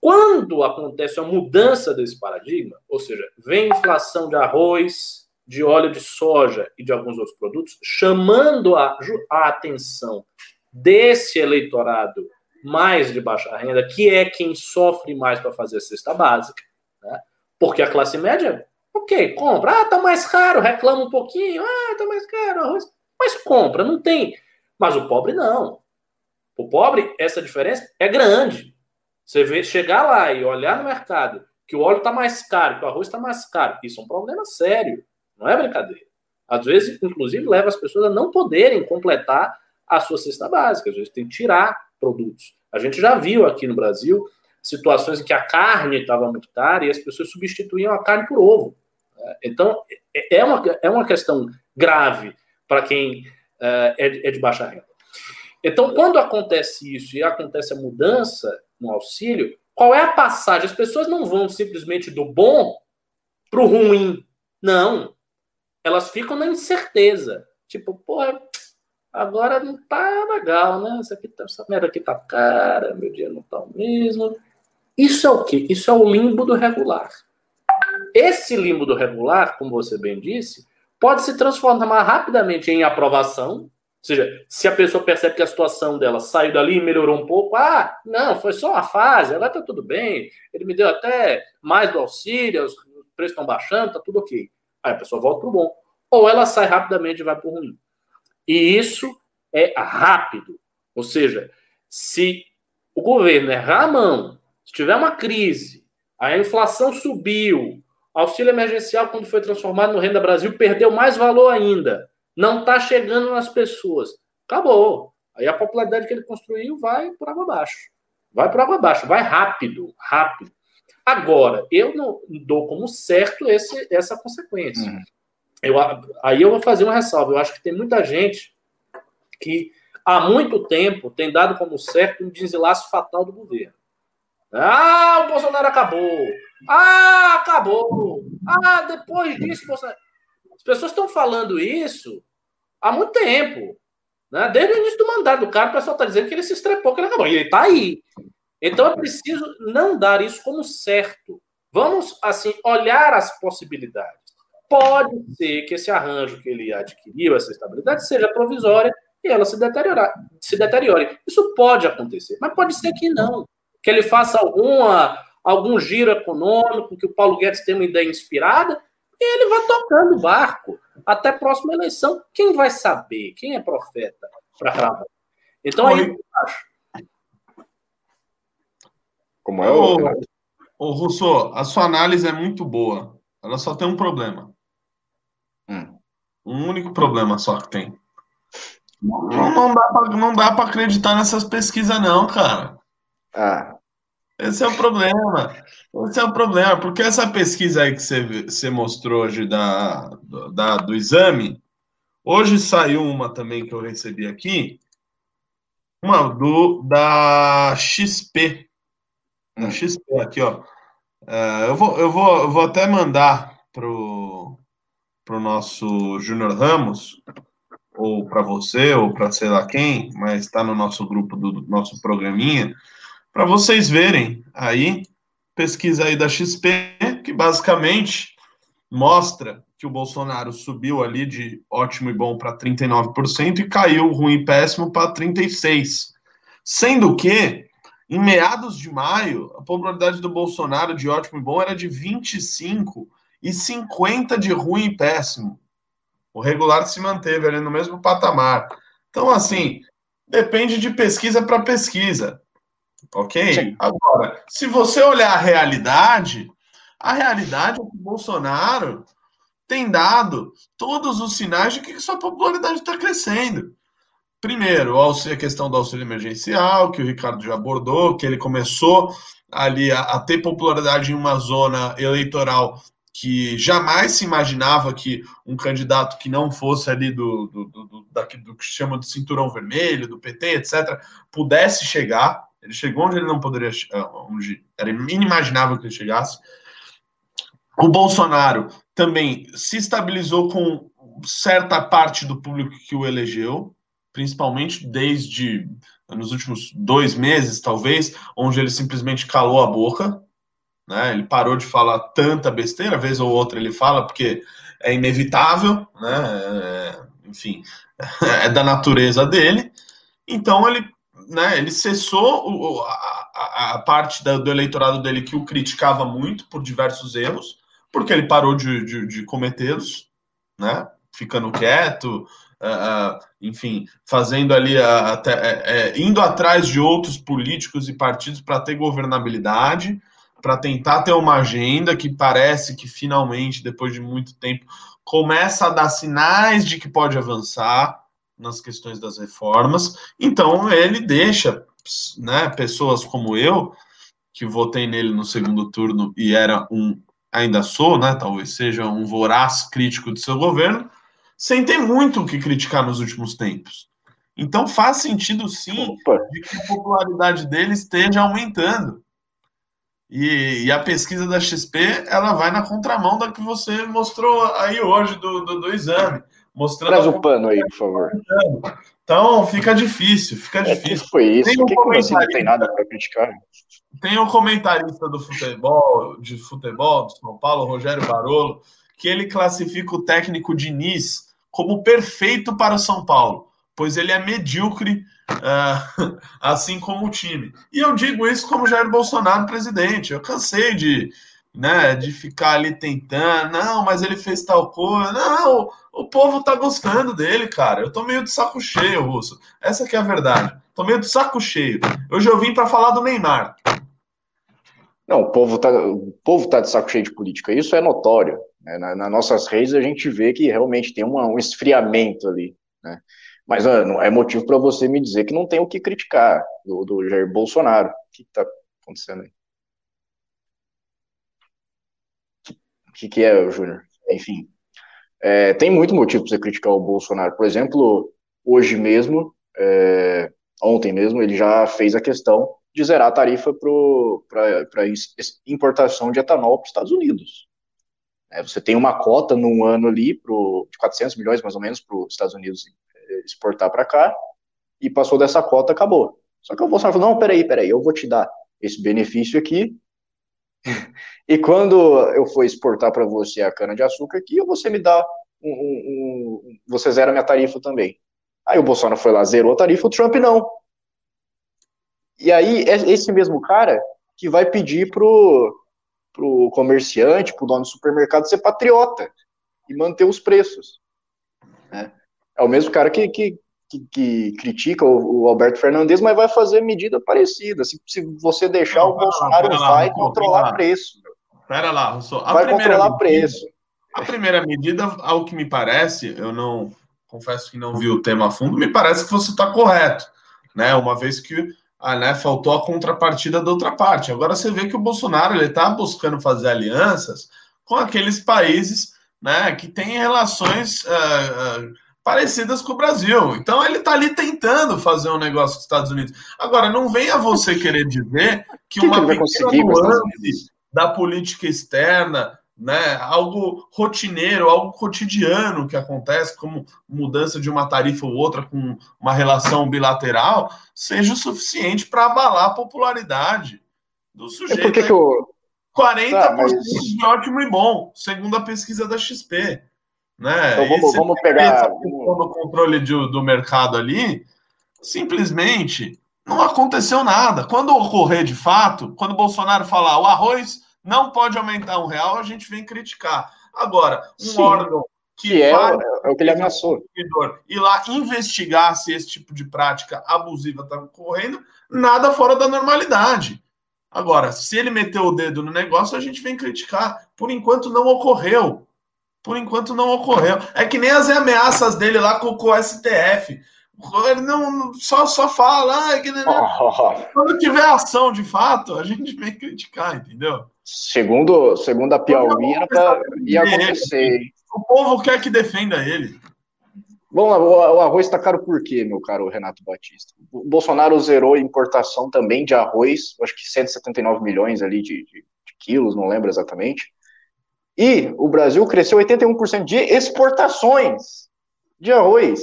Quando acontece a mudança desse paradigma, ou seja, vem inflação de arroz, de óleo de soja e de alguns outros produtos, chamando a, a atenção desse eleitorado mais de baixa renda, que é quem sofre mais para fazer a cesta básica, né? porque a classe média, ok, compra, ah, tá mais caro, reclama um pouquinho, ah, tá mais caro, arroz, mas compra, não tem. Mas o pobre não. O pobre, essa diferença é grande. Você vê, chegar lá e olhar no mercado que o óleo está mais caro, que o arroz está mais caro, isso é um problema sério, não é brincadeira. Às vezes, inclusive, leva as pessoas a não poderem completar a sua cesta básica, às vezes tem que tirar produtos. A gente já viu aqui no Brasil situações em que a carne estava muito cara e as pessoas substituíam a carne por ovo. Então, é, é uma, é uma questão grave para quem é, é de baixa renda. Então, quando acontece isso e acontece a mudança no auxílio, qual é a passagem? As pessoas não vão simplesmente do bom para o ruim. Não. Elas ficam na incerteza. Tipo, porra, agora não tá legal, né? Essa, aqui tá, essa merda aqui tá cara, meu dia não tá o mesmo. Isso é o quê? Isso é o limbo do regular. Esse limbo do regular, como você bem disse, pode se transformar rapidamente em aprovação, ou seja, se a pessoa percebe que a situação dela saiu dali e melhorou um pouco, ah, não, foi só uma fase, agora tá tudo bem, ele me deu até mais do auxílio, os preços estão baixando, tá tudo ok. Aí a pessoa volta pro bom. Ou ela sai rapidamente e vai pro ruim. E isso é rápido. Ou seja, se o governo errar a mão, se tiver uma crise, a inflação subiu, auxílio emergencial, quando foi transformado no Renda Brasil, perdeu mais valor ainda não está chegando nas pessoas. Acabou. Aí a popularidade que ele construiu vai por água abaixo. Vai por água abaixo, vai rápido, rápido. Agora, eu não dou como certo esse, essa consequência. Uhum. Eu, aí eu vou fazer uma ressalva. Eu acho que tem muita gente que há muito tempo tem dado como certo um desenlace fatal do governo. Ah, o Bolsonaro acabou. Ah, acabou. Ah, depois disso, Bolsonaro. As pessoas estão falando isso há muito tempo. Né? Desde o início do mandato do cara, o pessoal está dizendo que ele se estrepou, que ele acabou. E ele está aí. Então é preciso não dar isso como certo. Vamos, assim, olhar as possibilidades. Pode ser que esse arranjo que ele adquiriu, essa estabilidade, seja provisória e ela se, deteriorar, se deteriore. Isso pode acontecer, mas pode ser que não. Que ele faça alguma, algum giro econômico, que o Paulo Guedes tenha uma ideia inspirada e ele vai tocando o barco até a próxima eleição. Quem vai saber? Quem é profeta para cravar? Então aí eu acho.
Como é o. Ô, Russo, a sua análise é muito boa. Ela só tem um problema. Hum. Um único problema só que tem. Não, não dá para acreditar nessas pesquisas, não, cara. Ah, esse é o problema. Esse é o problema, porque essa pesquisa aí que você, você mostrou hoje da, da, do exame, hoje saiu uma também que eu recebi aqui, uma do da XP. Da XP aqui, ó. É, eu, vou, eu, vou, eu vou até mandar pro, pro nosso Júnior Ramos, ou para você, ou para sei lá quem, mas está no nosso grupo do, do nosso programinha, para vocês verem aí, pesquisa aí da XP, que basicamente mostra que o Bolsonaro subiu ali de ótimo e bom para 39% e caiu ruim e péssimo para 36%. Sendo que, em meados de maio, a popularidade do Bolsonaro de ótimo e bom era de 25% e 50% de ruim e péssimo. O regular se manteve ali no mesmo patamar. Então, assim, depende de pesquisa para pesquisa. Ok? Sim. Agora, se você olhar a realidade, a realidade é que o Bolsonaro tem dado todos os sinais de que sua popularidade está crescendo. Primeiro, a questão do auxílio emergencial, que o Ricardo já abordou, que ele começou ali a, a ter popularidade em uma zona eleitoral que jamais se imaginava que um candidato que não fosse ali do, do, do, do, do que chama de cinturão vermelho, do PT, etc., pudesse chegar. Ele chegou onde ele não poderia, onde era inimaginável que ele chegasse. O Bolsonaro também se estabilizou com certa parte do público que o elegeu, principalmente desde nos últimos dois meses, talvez, onde ele simplesmente calou a boca, né? Ele parou de falar tanta besteira, vez ou outra ele fala, porque é inevitável, né? É, enfim, é da natureza dele. Então ele, né, ele cessou o, a, a, parte da, do eleitorado dele que o criticava muito por diversos erros, porque ele parou de, de, de cometê-los, né? Ficando quieto, Uh, uh, enfim, fazendo ali, uh, até, indo atrás de outros políticos e partidos para ter governabilidade, para tentar ter uma agenda que parece que finalmente, depois de muito tempo, começa a dar sinais de que pode avançar nas questões das reformas. Então ele deixa, né, pessoas como eu, que votei nele no segundo turno e era um, ainda sou, né, talvez seja um voraz crítico do seu governo, sem ter muito o que criticar nos últimos tempos. Então faz sentido sim de que a popularidade dele esteja aumentando. E, e, a pesquisa da XP ela vai na contramão da que você mostrou aí hoje do, do, do exame. Mostrando
Traz o pano aí, por favor.
Então fica difícil, fica é, difícil.
Que foi isso? Tem um que que não tem nada para criticar?
Tem um comentarista do futebol, de futebol do São Paulo, Rogério Barolo, que ele classifica o técnico Diniz como perfeito para o São Paulo, pois ele é medíocre uh, assim como o time. E eu digo isso como Jair Bolsonaro presidente. Eu cansei de, né, de ficar ali tentando, não, mas ele fez tal coisa. Não, o povo tá gostando dele, cara. Eu tô meio de saco cheio, Russo. Essa que é a verdade. Tô meio de saco cheio. Hoje eu vim para falar do Neymar.
Não, o povo, tá, o povo tá de saco cheio de política. Isso é notório. Né? Nas na nossas redes a gente vê que realmente tem uma, um esfriamento ali. Né? Mas não é motivo para você me dizer que não tem o que criticar do, do Jair Bolsonaro. O que está acontecendo aí? O que, que é, Júnior? Enfim, é, tem muito motivo para você criticar o Bolsonaro. Por exemplo, hoje mesmo, é, ontem mesmo, ele já fez a questão de zerar a tarifa para importação de etanol para os Estados Unidos. É, você tem uma cota num ano ali pro, de 400 milhões, mais ou menos, para os Estados Unidos exportar para cá, e passou dessa cota, acabou. Só que o Bolsonaro falou, não, peraí, peraí, eu vou te dar esse benefício aqui, e quando eu for exportar para você a cana-de-açúcar aqui, você me dá um, um, um, você zera minha tarifa também. Aí o Bolsonaro foi lá, zerou a tarifa, o Trump não. E aí, é esse mesmo cara que vai pedir pro, pro comerciante, pro dono do supermercado ser patriota e manter os preços. Né? É o mesmo cara que, que, que, que critica o, o, Alberto Fernandes, mas vai fazer medida parecida. Se, se você deixar, não, o Bolsonaro lá, vai lá, controlar lá. preço.
Pera lá, Russo.
vai controlar medida, preço.
A primeira medida, ao que me parece, eu não confesso que não vi o tema a fundo, me parece que você está correto, né? Uma vez que ah, né, faltou a contrapartida da outra parte. Agora você vê que o Bolsonaro ele está buscando fazer alianças com aqueles países, né, que têm relações uh, uh, parecidas com o Brasil. Então ele está ali tentando fazer um negócio com os Estados Unidos. Agora, não venha você querer dizer que, que uma que pequena nuance da política externa né, algo rotineiro, algo cotidiano que acontece, como mudança de uma tarifa ou outra com uma relação bilateral, seja o suficiente para abalar a popularidade do sujeito.
É que eu...
40% tá, mas... de ótimo e bom, segundo a pesquisa da XP. Né?
Então vamos, vamos pegar.
O controle de, do mercado ali, simplesmente não aconteceu nada. Quando ocorrer de fato, quando o Bolsonaro falar o arroz não pode aumentar um real, a gente vem criticar. Agora, um Sim, órgão que,
que é, é, o que ele ameaçou.
E lá investigar se esse tipo de prática abusiva está ocorrendo, nada fora da normalidade. Agora, se ele meteu o dedo no negócio, a gente vem criticar. Por enquanto não ocorreu. Por enquanto não ocorreu. É que nem as ameaças dele lá com, com o STF. Ele não só, só fala, ah, que, né, oh. quando tiver ação de fato, a gente vem criticar, entendeu?
Segundo, segundo a Piauí, era pra, ia acontecer.
O povo quer que defenda ele.
Lá, o arroz está caro por quê, meu caro Renato Batista? O Bolsonaro zerou importação também de arroz, acho que 179 milhões ali de, de, de quilos, não lembro exatamente. E o Brasil cresceu 81% de exportações de arroz.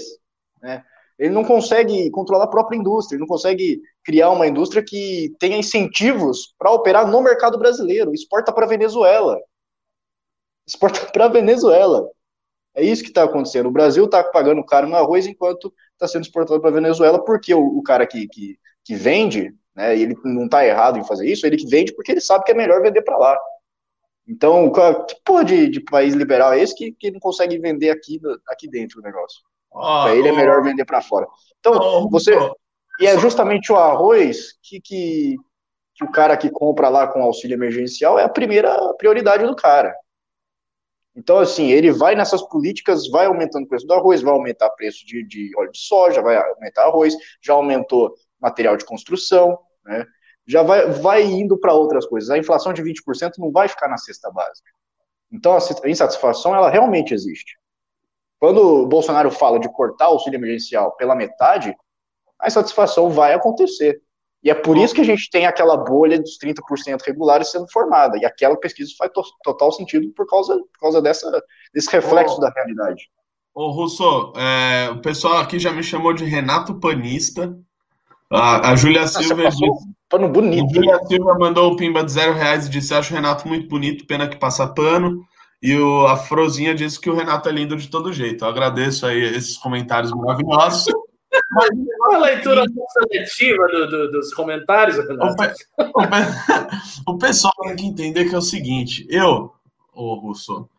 Né? Ele não consegue controlar a própria indústria, ele não consegue criar uma indústria que tenha incentivos para operar no mercado brasileiro. Exporta para Venezuela. Exporta para Venezuela. É isso que está acontecendo. O Brasil está pagando caro no arroz enquanto está sendo exportado para Venezuela, porque o, o cara que, que, que, vende, né, ele não está errado em fazer isso, ele que vende porque ele sabe que é melhor vender para lá. Então, que porra de, de, país liberal é esse que, que não consegue vender aqui, aqui dentro o negócio? Oh, para ele é melhor vender para fora. Então, você. E é justamente o arroz que, que, que o cara que compra lá com auxílio emergencial é a primeira prioridade do cara. Então, assim, ele vai nessas políticas, vai aumentando o preço do arroz, vai aumentar o preço de, de óleo de soja, vai aumentar arroz, já aumentou material de construção, né? Já vai, vai indo para outras coisas. A inflação de 20% não vai ficar na cesta básica. Então, a insatisfação, ela realmente existe. Quando o Bolsonaro fala de cortar o auxílio emergencial pela metade, a insatisfação vai acontecer. E é por isso que a gente tem aquela bolha dos 30% regulares sendo formada. E aquela pesquisa faz to total sentido por causa, por causa dessa, desse reflexo da realidade.
Ô, Russo, é, o pessoal aqui já me chamou de Renato Panista. A, a Júlia ah, Silva disse.
Pano bonito.
A Júlia Silva mandou o pimba de zero reais e disse: Acho o Renato muito bonito, pena que passa pano. E o, a Frozinha disse que o Renato é lindo de todo jeito. Eu agradeço aí esses comentários maravilhosos.
Uma leitura seletiva do, do, dos comentários,
o, o, o, pessoal tem que entender que é o seguinte: eu, ô Russo,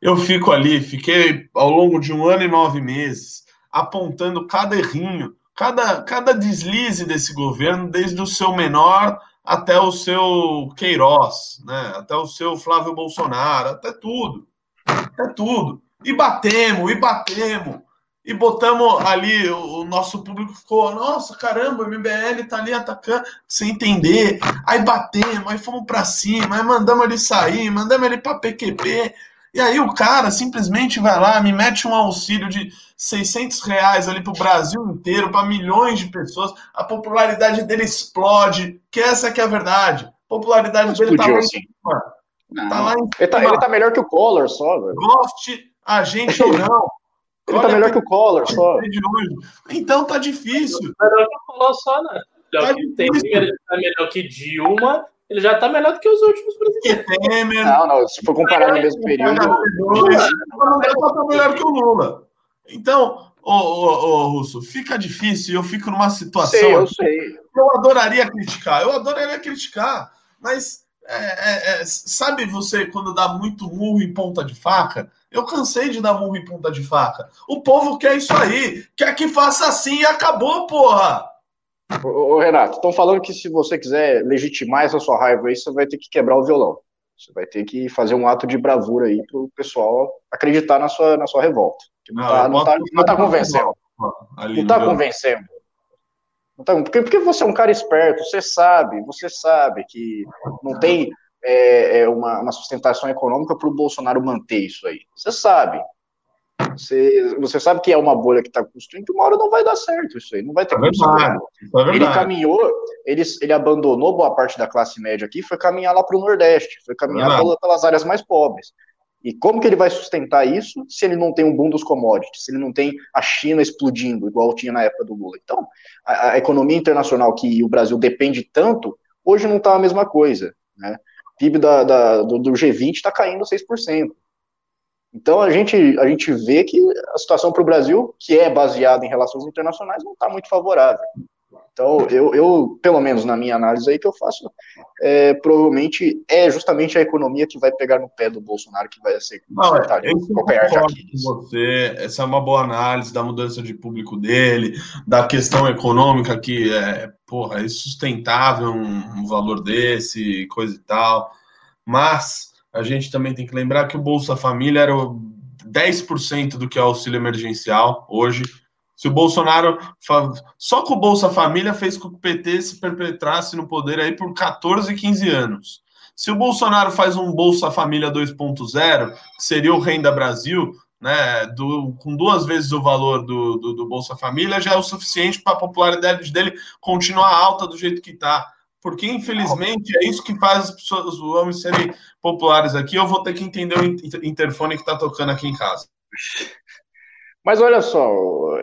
eu fico ali, fiquei ao longo de um ano e nove meses apontando cada errinho, cada, cada deslize desse governo, desde o seu menor até o seu Queiroz, né? até o seu Flávio Bolsonaro, até tudo. Até tudo. E batemos, e batemos. E botamos ali, o nosso público ficou, nossa, caramba, o MBL tá ali atacando, sem entender. Aí batemos, aí fomos para cima, aí mandamos ele sair, mandamos ele para PQP. E aí o cara simplesmente vai lá, me mete um auxílio de 600 reais ali para o Brasil inteiro, para milhões de pessoas. A popularidade dele explode, que essa que é a verdade. A popularidade dele tá lá em cima.
Tá lá em ele, tá, ele tá melhor que o Collor só, velho.
Goste a gente ou não.
Ele tá melhor que o Collor só.
Então tá difícil.
Melhor que o Collor só, né? Tá tem, ele tá melhor que Dilma ele já está melhor do que os últimos
presidentes. Não, não, se for comparar no mesmo período.
Não dá para estar melhor que o Lula. Então, ô, ô, ô, Russo, fica difícil, eu fico numa situação.
Sei, eu sei.
Eu adoraria criticar, eu adoraria criticar, mas é, é, é, sabe você quando dá muito murro em ponta de faca? Eu cansei de dar murro em ponta de faca. O povo quer isso aí, quer que faça assim e acabou, porra!
Ô, Renato, estão falando que se você quiser legitimar essa sua raiva aí, você vai ter que quebrar o violão. Você vai ter que fazer um ato de bravura aí para o pessoal acreditar na sua, na sua revolta. Não, está não, tá, não tá convencendo. Ali, não está convencendo. Tá, porque, porque você é um cara esperto, você sabe, você sabe que não tem é, é uma, uma, sustentação econômica para o Bolsonaro manter isso aí. Você sabe. Você, você sabe que é uma bolha que está construindo, uma hora não vai dar certo isso aí, não vai ter é verdade, é Ele caminhou, ele, ele abandonou boa parte da classe média aqui, foi caminhar lá para o Nordeste, foi caminhar é pelas áreas mais pobres. E como que ele vai sustentar isso se ele não tem um boom dos commodities, se ele não tem a China explodindo, igual tinha na época do Lula? Então, a, a economia internacional que o Brasil depende tanto, hoje não está a mesma coisa. Né? O PIB da, da, do, do G20 está caindo 6%. Então a gente, a gente vê que a situação para o Brasil, que é baseada em relações internacionais, não está muito favorável. Então, eu, eu, pelo menos na minha análise aí que eu faço, é, provavelmente é justamente a economia que vai pegar no pé do Bolsonaro, que vai ser
Não, é, qualquer você. Essa é uma boa análise da mudança de público dele, da questão econômica que é, porra, é insustentável um, um valor desse, coisa e tal. Mas a gente também tem que lembrar que o Bolsa Família era 10% do que é o auxílio emergencial hoje se o Bolsonaro. Só com o Bolsa Família fez com que o PT se perpetrasse no poder aí por 14, 15 anos. Se o Bolsonaro faz um Bolsa Família 2.0, que seria o Renda Brasil, né, do, com duas vezes o valor do, do, do Bolsa Família, já é o suficiente para a popularidade dele continuar alta do jeito que está. Porque, infelizmente, é isso que faz os homens serem populares aqui. Eu vou ter que entender o interfone que está tocando aqui em casa.
Mas olha só,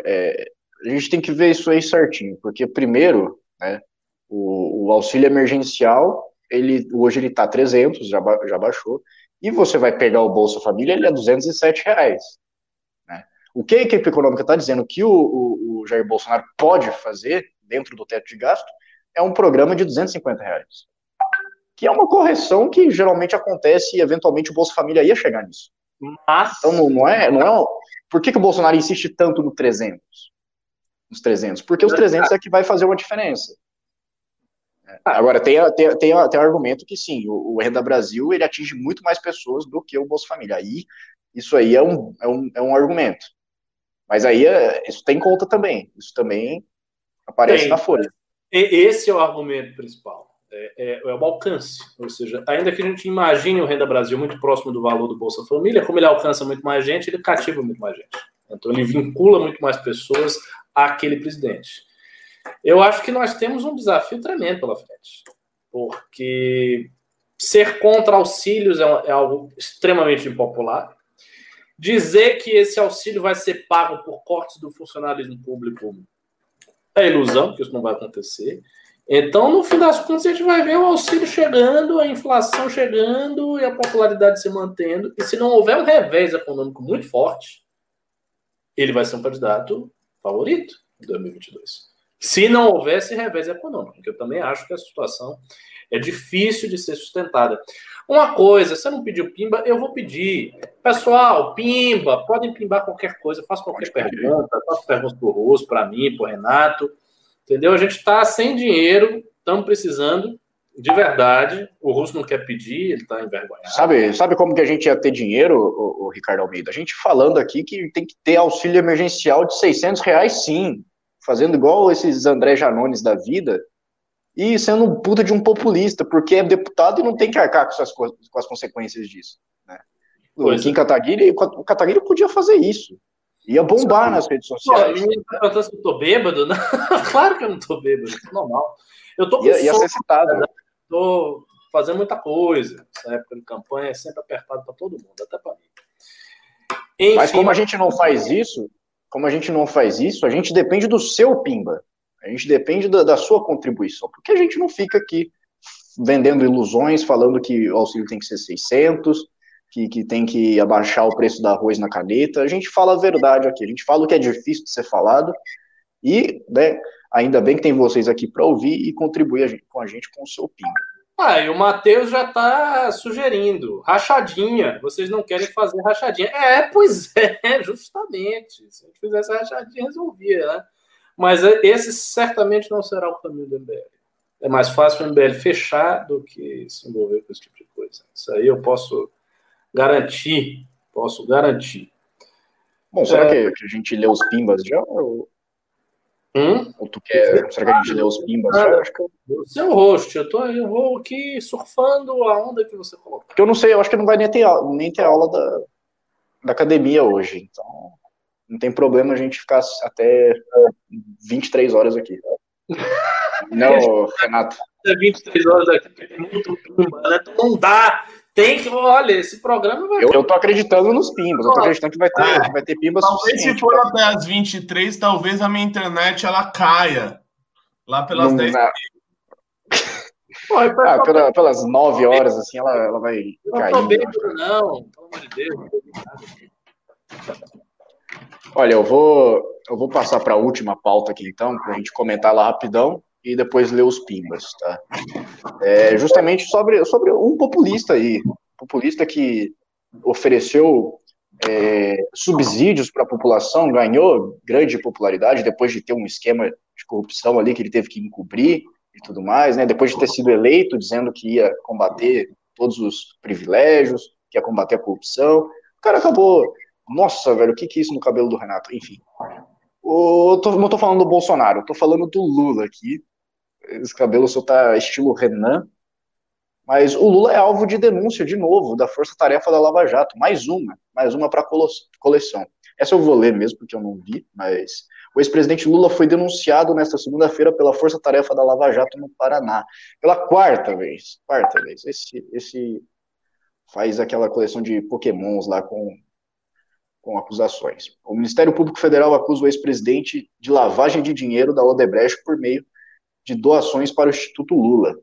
é, a gente tem que ver isso aí certinho, porque primeiro, né, o, o auxílio emergencial, ele hoje ele está 300, já, já baixou, e você vai pegar o Bolsa Família, ele é 207 reais. Né? O que a equipe econômica está dizendo que o, o, o, Jair Bolsonaro pode fazer dentro do teto de gasto é um programa de 250 reais. Que é uma correção que geralmente acontece e eventualmente o Bolsa Família ia chegar nisso. Mas... Então não, não é, não é por que, que o Bolsonaro insiste tanto no 300? Nos 300? Porque os 300 é que vai fazer uma diferença. É, agora, tem, tem, tem, tem argumento que sim, o, o, Renda Brasil ele atinge muito mais pessoas do que o Bolsa Família. Aí, isso aí é um, é um, é um argumento. Mas aí, é, isso tem conta também. Isso também aparece tem. na folha.
Esse é o argumento principal. É, é, é, o alcance. Ou seja, ainda que a gente imagine o Renda Brasil muito próximo do valor do Bolsa Família, como ele alcança muito mais gente, ele cativa muito mais gente. Então, ele vincula muito mais pessoas àquele presidente. Eu acho que nós temos um desafio tremendo pela frente, porque ser contra auxílios é, é algo extremamente impopular. Dizer que esse auxílio vai ser pago por cortes do funcionalismo público é ilusão, porque isso não vai acontecer. Então, no fim das contas, a gente vai ver o auxílio chegando, a inflação chegando e a popularidade se mantendo. E se não houver um revés econômico muito forte, ele vai ser um candidato favorito em 2022. Se não houvesse revés econômico, porque eu também acho que a situação é difícil de ser sustentada. Uma coisa, você não pediu pimba, eu vou pedir. Pessoal, pimba, podem pimbar qualquer coisa, faça qualquer pergunta, faça perguntas para o Rosso, para mim, para o Renato. Entendeu? A gente está sem dinheiro, estamos precisando de verdade. O Russo não quer pedir, ele está envergonhado.
Sabe, sabe como que a gente ia ter dinheiro, o, o, Ricardo Almeida? A gente falando aqui que tem que ter auxílio emergencial de 600 reais, sim. Fazendo igual esses André Janones da vida e sendo um puta de um populista, porque é deputado e não tem que arcar com, essas, com as consequências disso. Né? O Kim é. Kataguiri, o Kataguiri podia fazer isso. Ia bombar nas redes sociais. Pô,
tá perguntando se eu tô bêbado? Não, claro que eu não tô bêbado, é normal. Eu tô com
ia, ia ser citado. Né?
Tô fazendo muita coisa. Essa época de campanha é sempre apertado para todo mundo, até para mim.
Enfim, Mas como a gente não faz isso, como a gente não faz isso, a gente depende do seu Pimba. A gente depende da, da sua contribuição. Porque a gente não fica aqui vendendo ilusões, falando que o auxílio tem que ser 600, que, que tem que abaixar o preço da arroz na caneta. A gente fala a verdade aqui, a gente fala o que é difícil de ser falado, e né, ainda bem que tem vocês aqui para ouvir e contribuir a gente, com a gente com o seu PIN.
Ah, e o Matheus já está sugerindo. Rachadinha. Vocês não querem fazer rachadinha. É, pois é, justamente. Se a gente fizesse rachadinha, resolvia, né? Mas esse certamente não será o caminho do MBL. É mais fácil o MBL fechar do que se envolver com esse tipo de coisa. Isso aí eu posso Garantir, posso garantir.
Bom, será é... que a gente lê os pimbas já? Ou, hum? ou tu quer? Será que a gente lê os pimbas já? Acho que
eu... Seu host, eu, tô, eu vou aqui surfando a onda que você colocou.
Porque eu não sei, eu acho que não vai nem ter, nem ter aula da. da academia hoje, então não tem problema a gente ficar até 23 horas aqui. Não, Renato.
23 horas aqui, muito né? Não dá. Tem que, olha, esse programa vai.
Eu, eu tô acreditando nos pimbas, eu tô acreditando que vai ter, é. que vai ter pimbas
Talvez se for até as 23, talvez a minha internet ela caia. Lá pelas não, 10 na...
ah, pela, pelas 9 horas, assim, ela, ela vai
não cair. Não, bem, não, pelo amor de Deus.
Olha, eu vou, eu vou passar para a última pauta aqui, então, para a gente comentar lá rapidão e depois ler os pimbas, tá? É justamente sobre, sobre um populista aí, populista que ofereceu é, subsídios para a população, ganhou grande popularidade depois de ter um esquema de corrupção ali que ele teve que encobrir e tudo mais, né? Depois de ter sido eleito dizendo que ia combater todos os privilégios, que ia combater a corrupção, o cara acabou nossa, velho, o que, que é isso no cabelo do Renato? Enfim. Eu tô, não tô falando do Bolsonaro, eu tô falando do Lula aqui. Esse cabelo só tá estilo Renan. Mas o Lula é alvo de denúncia, de novo, da Força Tarefa da Lava Jato. Mais uma, mais uma para coleção. Essa eu vou ler mesmo, porque eu não vi, mas o ex-presidente Lula foi denunciado nesta segunda-feira pela Força Tarefa da Lava Jato no Paraná. Pela quarta vez. Quarta vez. Esse, esse faz aquela coleção de pokémons lá com com acusações. O Ministério Público Federal acusa o ex-presidente de lavagem de dinheiro da Odebrecht por meio de doações para o Instituto Lula.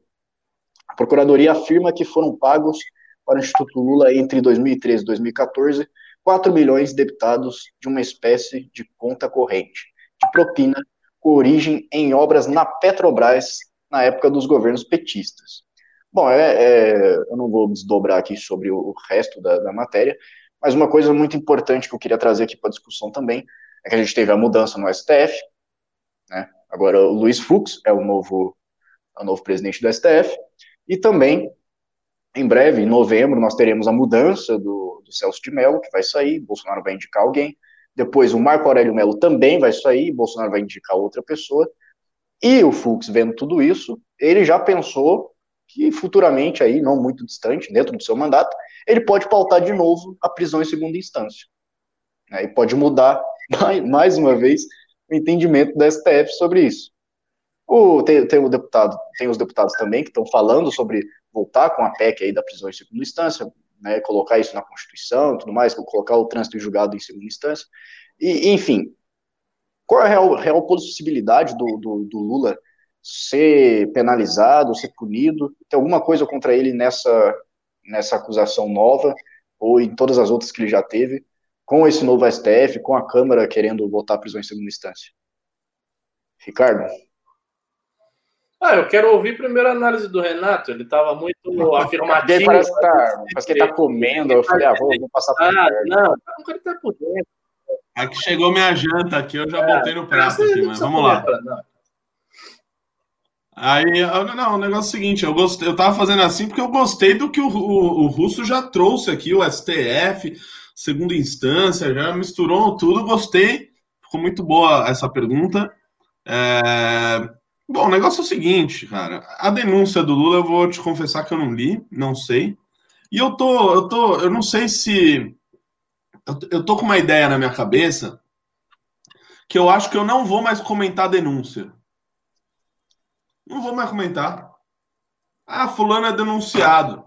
A Procuradoria afirma que foram pagos para o Instituto Lula entre 2013 e 2014 4 milhões debitados de uma espécie de conta corrente, de propina, com origem em obras na Petrobras na época dos governos petistas. Bom, é, é, eu não vou desdobrar aqui sobre o resto da, da matéria, mas uma coisa muito importante que eu queria trazer aqui para a discussão também é que a gente teve a mudança no STF, né? Agora o Luiz Fux é o novo, é o novo presidente do STF, e também, em breve, em novembro, nós teremos a mudança do, do Celso de Mello, que vai sair, Bolsonaro vai indicar alguém, depois o Marco Aurélio Mello também vai sair, Bolsonaro vai indicar outra pessoa, e o Fux, vendo tudo isso, ele já pensou que futuramente, aí, não muito distante, dentro do seu mandato, ele pode pautar de novo a prisão em segunda instância. Né, e pode mudar, mais uma vez, o entendimento da STF sobre isso. O, tem, tem, o deputado, tem os deputados também que estão falando sobre voltar com a PEC aí da prisão em segunda instância, né, colocar isso na Constituição tudo mais, colocar o trânsito julgado em segunda instância. E, enfim, qual é a real, real possibilidade do, do, do Lula ser penalizado, ser punido? Tem alguma coisa contra ele nessa, nessa acusação nova, ou em todas as outras que ele já teve, com esse novo STF, com a Câmara querendo votar a prisão em segunda instância? Ricardo?
Ah, eu quero ouvir primeiro a análise do Renato. Ele estava muito afirmativo.
Parece que, tá, parece que ele está comendo. Eu falei, ah, vou, vou passar por
ah, Não, o cara está por dentro.
Aqui chegou minha janta aqui, eu já é, botei no prato aqui, mas vamos lá. Pra, Aí, não, o negócio é o seguinte, eu gostei, eu tava fazendo assim porque eu gostei do que o, o, o Russo já trouxe aqui, o STF, segunda instância, já misturou tudo, gostei, ficou muito boa essa pergunta. É... Bom, o negócio é o seguinte, cara, a denúncia do Lula eu vou te confessar que eu não li, não sei, e eu tô, eu tô, eu não sei se, eu, eu tô com uma ideia na minha cabeça que eu acho que eu não vou mais comentar a denúncia. Não vou mais comentar. Ah, fulano é denunciado.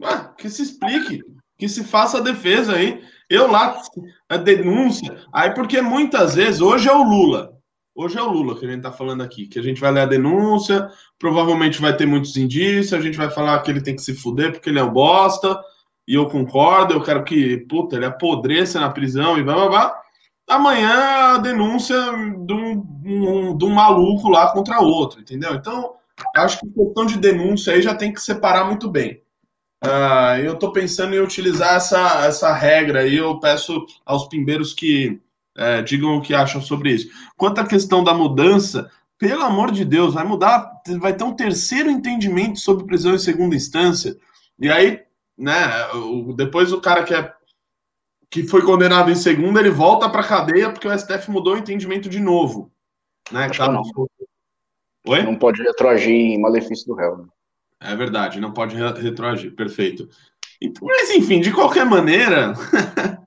Ué, que se explique, que se faça a defesa aí. Eu lá, a denúncia. Aí, porque muitas vezes, hoje é o Lula. Hoje é o Lula que a gente tá falando aqui, que a gente vai ler a denúncia, provavelmente vai ter muitos indícios, a gente vai falar que ele tem que se fuder porque ele é um bosta, e eu concordo, eu quero que, puta, ele apodreça na prisão e blá blá blá. Amanhã a denúncia de um, um, de um maluco lá contra outro, entendeu? Então, acho que questão de denúncia aí já tem que separar muito bem. Uh, eu estou pensando em utilizar essa, essa regra aí, eu peço aos pimbeiros que é, digam o que acham sobre isso. Quanto à questão da mudança, pelo amor de Deus, vai mudar, vai ter um terceiro entendimento sobre prisão em segunda instância, e aí, né, depois o cara que é que foi condenado em segunda, ele volta para a cadeia porque o STF mudou o entendimento de novo. Né?
Tá não. Oi? Não pode retroagir em malefício do réu. Né?
É verdade, não pode retroagir, perfeito. Mas enfim, de qualquer maneira,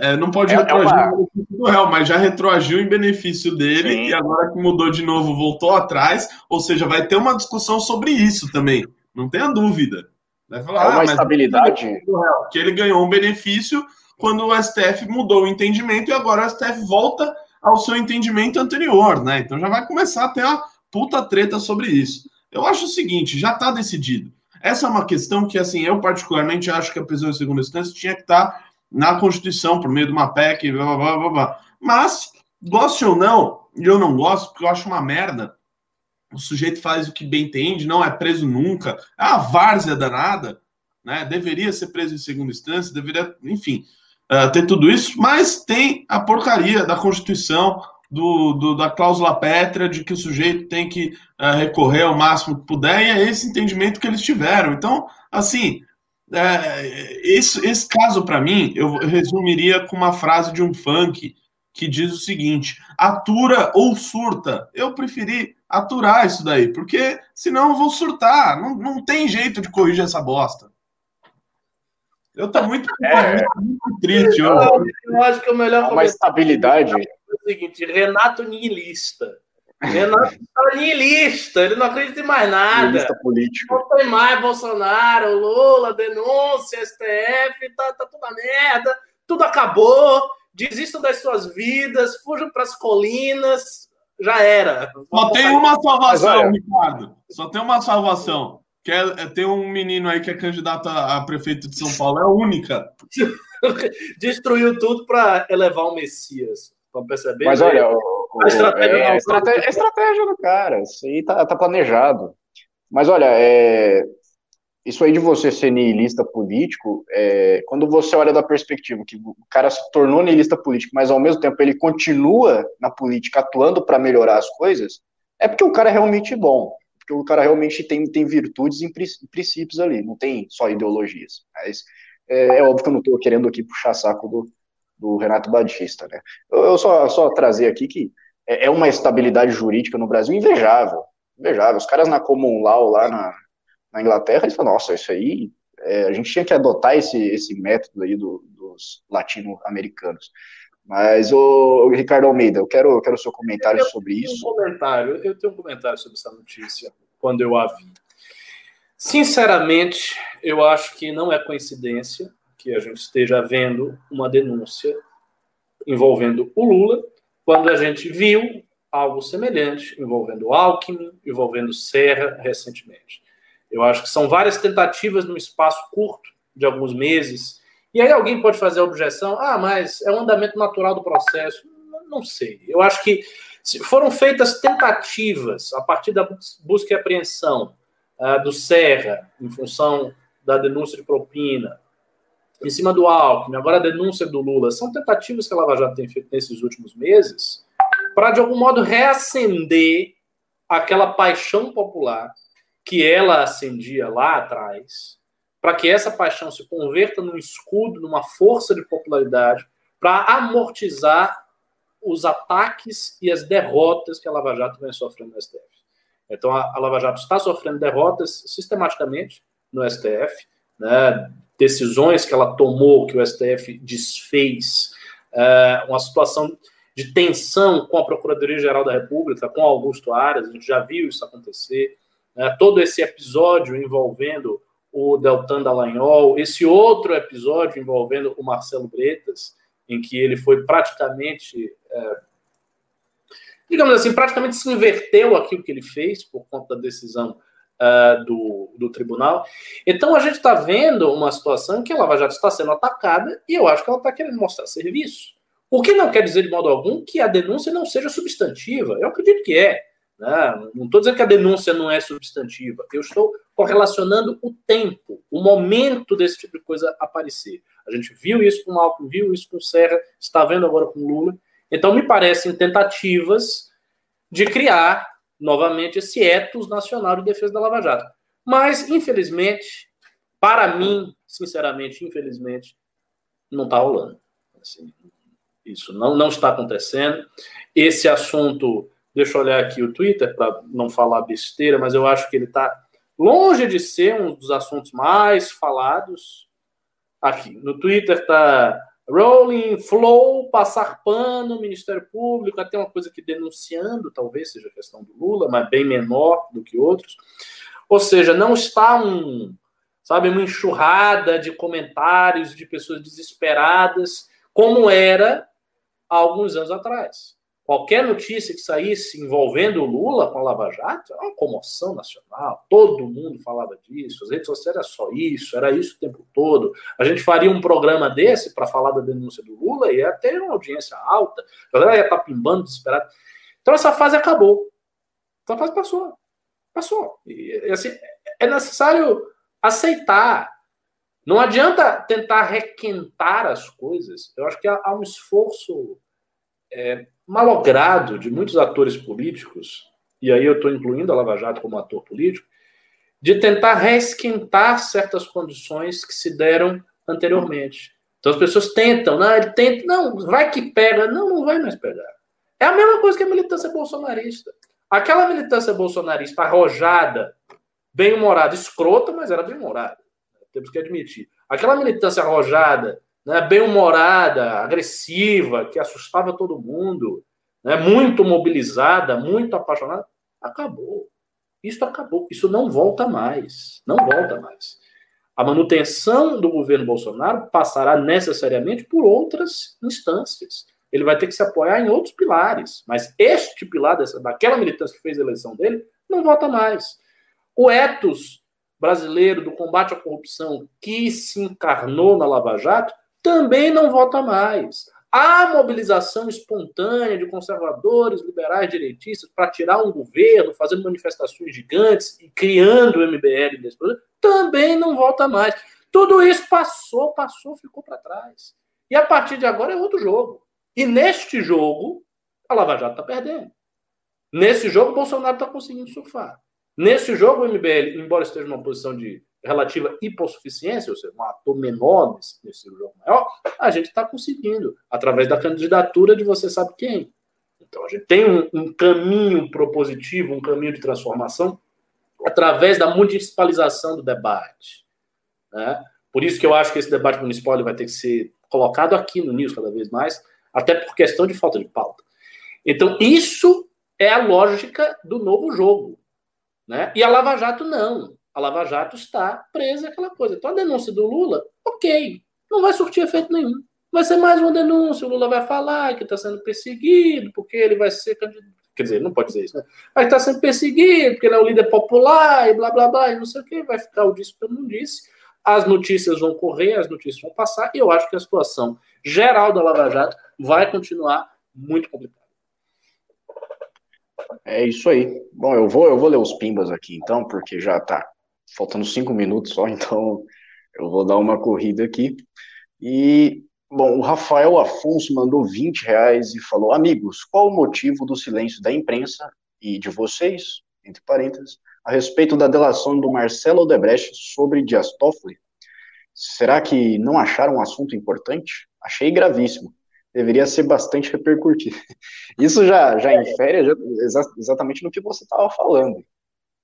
é, não pode é, retroagir é uma... do réu, mas já retroagiu em benefício dele Sim. e agora que mudou de novo, voltou atrás. Ou seja, vai ter uma discussão sobre isso também. Não tenha dúvida.
Vai falar, é uma ah, estabilidade.
Que ele ganhou um benefício quando o STF mudou o entendimento e agora o STF volta ao seu entendimento anterior, né? Então já vai começar a ter uma puta treta sobre isso. Eu acho o seguinte, já está decidido. Essa é uma questão que, assim, eu particularmente acho que a prisão em segunda instância tinha que estar tá na Constituição, por meio de uma PEC, blá, blá, blá, blá. Mas, goste ou não, e eu não gosto, porque eu acho uma merda, o sujeito faz o que bem entende, não é preso nunca, é a várzea danada, né? Deveria ser preso em segunda instância, deveria, enfim, uh, ter tudo isso, mas tem a porcaria da Constituição, do, do, da cláusula pétrea de que o sujeito tem que uh, recorrer ao máximo que puder, e é esse entendimento que eles tiveram. Então, assim, é, esse, esse caso, para mim, eu resumiria com uma frase de um funk que diz o seguinte: atura ou surta. Eu preferi aturar isso daí, porque senão eu vou surtar. Não, não tem jeito de corrigir essa bosta. Eu tô muito, é. muito triste.
Eu, eu, acho que o melhor.
Uma estabilidade
o seguinte: Renato niilista. Renato está niilista, ele não acredita em mais nada. Niilista
político.
Não tem mais Bolsonaro, Lula, denúncia, STF, tá, tá tudo a merda, tudo acabou. Desistam das suas vidas, fujam para as colinas, já era.
Só tem uma salvação, Ricardo. Só tem uma salvação. Que é, é, ter um menino aí que é candidato a, a prefeito de São Paulo. É a única.
Destruiu tudo para elevar o Messias. Estão percebendo?
Mas olha, o, a estratégia, é, a estratégia, estratégia do cara, isso aí tá, tá planejado. Mas olha, é, isso aí de você ser niilista político, é, quando você olha da perspectiva que o cara se tornou niilista político, mas ao mesmo tempo ele continua na política atuando para melhorar as coisas, é porque o cara é realmente bom, porque o cara realmente tem, tem virtudes e princípios ali, não tem só ideologias. Mas é, é óbvio que eu não estou querendo aqui puxar saco do, do Renato Batista, né? Eu, eu só, só trazer aqui que é, é, uma estabilidade jurídica no Brasil invejável, invejável. Os caras na Common Law lá na, na Inglaterra, eles falam, nossa, isso aí, é, a gente tinha que adotar esse, esse método aí do, dos latino-americanos. Mas, o Ricardo Almeida, eu quero, eu quero o seu comentário eu sobre isso.
Um comentário, eu tenho um comentário sobre essa notícia, quando eu a vi. Sinceramente, eu acho que não é coincidência que a gente esteja vendo uma denúncia envolvendo o Lula, quando a gente viu algo semelhante envolvendo Alckmin, envolvendo Serra recentemente. Eu acho que são várias tentativas num espaço curto de alguns meses. E aí alguém pode fazer a objeção: ah, mas é um andamento natural do processo. Não sei. Eu acho que foram feitas tentativas a partir da busca e apreensão uh, do Serra, em função da denúncia de propina, em cima do Alckmin, agora a denúncia do Lula, são tentativas que a Lava Jato tem feito nesses últimos meses para, de algum modo, reacender aquela paixão popular que ela acendia lá atrás, para que essa paixão se converta num escudo, numa força de popularidade, para amortizar os ataques e as derrotas que a Lava Jato vem sofrendo no STF. Então, a, Lava Jato está sofrendo derrotas sistematicamente no STF, né, decisões que ela tomou, que o STF desfez, é, uma situação de tensão com a Procuradoria-Geral da República, com Augusto Aras, a gente já viu isso acontecer, né, todo esse episódio envolvendo o Deltan Dallagnol, esse outro episódio envolvendo o Marcelo Bretas, em que ele foi praticamente, é, digamos assim, praticamente se inverteu aquilo que ele fez por conta da decisão uh, do, do tribunal. Então a gente está vendo uma situação em que a Lava Jato está sendo atacada e eu acho que ela está querendo mostrar serviço. O que não quer dizer de modo algum que a denúncia não seja substantiva. Eu acredito que é. Né? Não estou dizendo que a denúncia não é substantiva. Eu estou correlacionando o tempo, o momento desse tipo de coisa aparecer. A gente viu isso com Alckmin, viu isso com Serra, está vendo agora com Lula. Então, me parecem tentativas de criar novamente esse etos nacional de defesa da Lava Jato. Mas, infelizmente, para mim, sinceramente, infelizmente, não está rolando. Assim, isso não, não está acontecendo. Esse assunto, deixa eu olhar aqui o Twitter para não falar besteira, mas eu acho que ele está longe de ser um dos assuntos mais falados Aqui, no Twitter tá Rolling, Flow, passar pano, Ministério Público, até uma coisa que denunciando, talvez seja questão do Lula, mas bem menor do que outros. Ou seja, não está um, sabe, uma enxurrada de comentários de pessoas desesperadas, como era há alguns anos atrás. Qualquer notícia que saísse envolvendo o Lula com a Lava Jato era uma comoção nacional. Todo mundo falava disso. As redes sociais era só isso, era isso o tempo todo. A gente faria um programa desse para falar da denúncia do Lula e ia ter uma audiência alta. A galera ia estar tá pimbando, desesperada. Então essa fase acabou. Essa fase passou. Passou. E, assim, é necessário aceitar. Não adianta tentar requentar as coisas. Eu acho que há, há um esforço é, malogrado de muitos atores políticos, e aí eu estou incluindo a Lava Jato como ator político, de tentar reesquentar certas condições que se deram anteriormente. Então as pessoas tentam, não, ele tenta, não, vai que pega, não, não vai mais pegar. É a mesma coisa que a militância bolsonarista. Aquela militância bolsonarista arrojada, bem-humorada, escrota, mas era bem-humorada. Temos que admitir. Aquela militância arrojada, né, bem-humorada, agressiva, que assustava todo mundo, né, muito mobilizada, muito apaixonada, acabou. Isso acabou. Isso não volta mais. Não volta mais. A manutenção do governo Bolsonaro passará necessariamente por outras instâncias. Ele vai ter que se apoiar em outros pilares. Mas este pilar dessa, daquela militância que fez a eleição dele não volta mais. O ethos brasileiro do combate à corrupção que se encarnou na Lava Jato também não vota mais. A mobilização espontânea de conservadores, liberais, direitistas para tirar um governo, fazendo manifestações gigantes e criando o MBL nesse também não volta mais. Tudo isso passou, passou, ficou para trás. E a partir de agora é outro jogo. E neste jogo, a Lava Jato está perdendo. Nesse jogo, Bolsonaro está conseguindo surfar. Nesse jogo, o MBL, embora esteja numa posição de relativa hipossuficiência, ou seja, um ator menor nesse, nesse jogo maior, a gente está conseguindo, através da candidatura de você sabe quem. Então, a gente tem um, um caminho propositivo, um caminho de transformação, através da municipalização do debate. Né? Por isso que eu acho que esse debate municipal vai ter que ser colocado aqui no News cada vez mais, até por questão de falta de pauta. Então, isso é a lógica do novo jogo. Né? E a Lava Jato não a Lava Jato está presa aquela coisa. Então a denúncia do Lula, ok, não vai surtir efeito nenhum. Vai ser mais uma denúncia, o Lula vai falar que está sendo perseguido, porque ele vai ser candidato. Quer dizer, não pode dizer isso, né? Vai estar sendo perseguido, porque ele é um líder popular, e blá blá blá, e não sei o que, vai ficar o disse pelo não disse. As notícias vão correr, as notícias vão passar, e eu acho que a situação geral da Lava Jato vai continuar muito complicada.
É isso aí. Bom, eu vou, eu vou ler os pimbas aqui então, porque já tá faltando cinco minutos só, então eu vou dar uma corrida aqui. E, bom, o Rafael Afonso mandou 20 reais e falou: Amigos, qual o motivo do silêncio da imprensa e de vocês, entre parênteses, a respeito da delação do Marcelo Odebrecht sobre Dias Toffoli? Será que não acharam um assunto importante? Achei gravíssimo. Deveria ser bastante repercutido. Isso já, já infere exatamente no que você estava falando.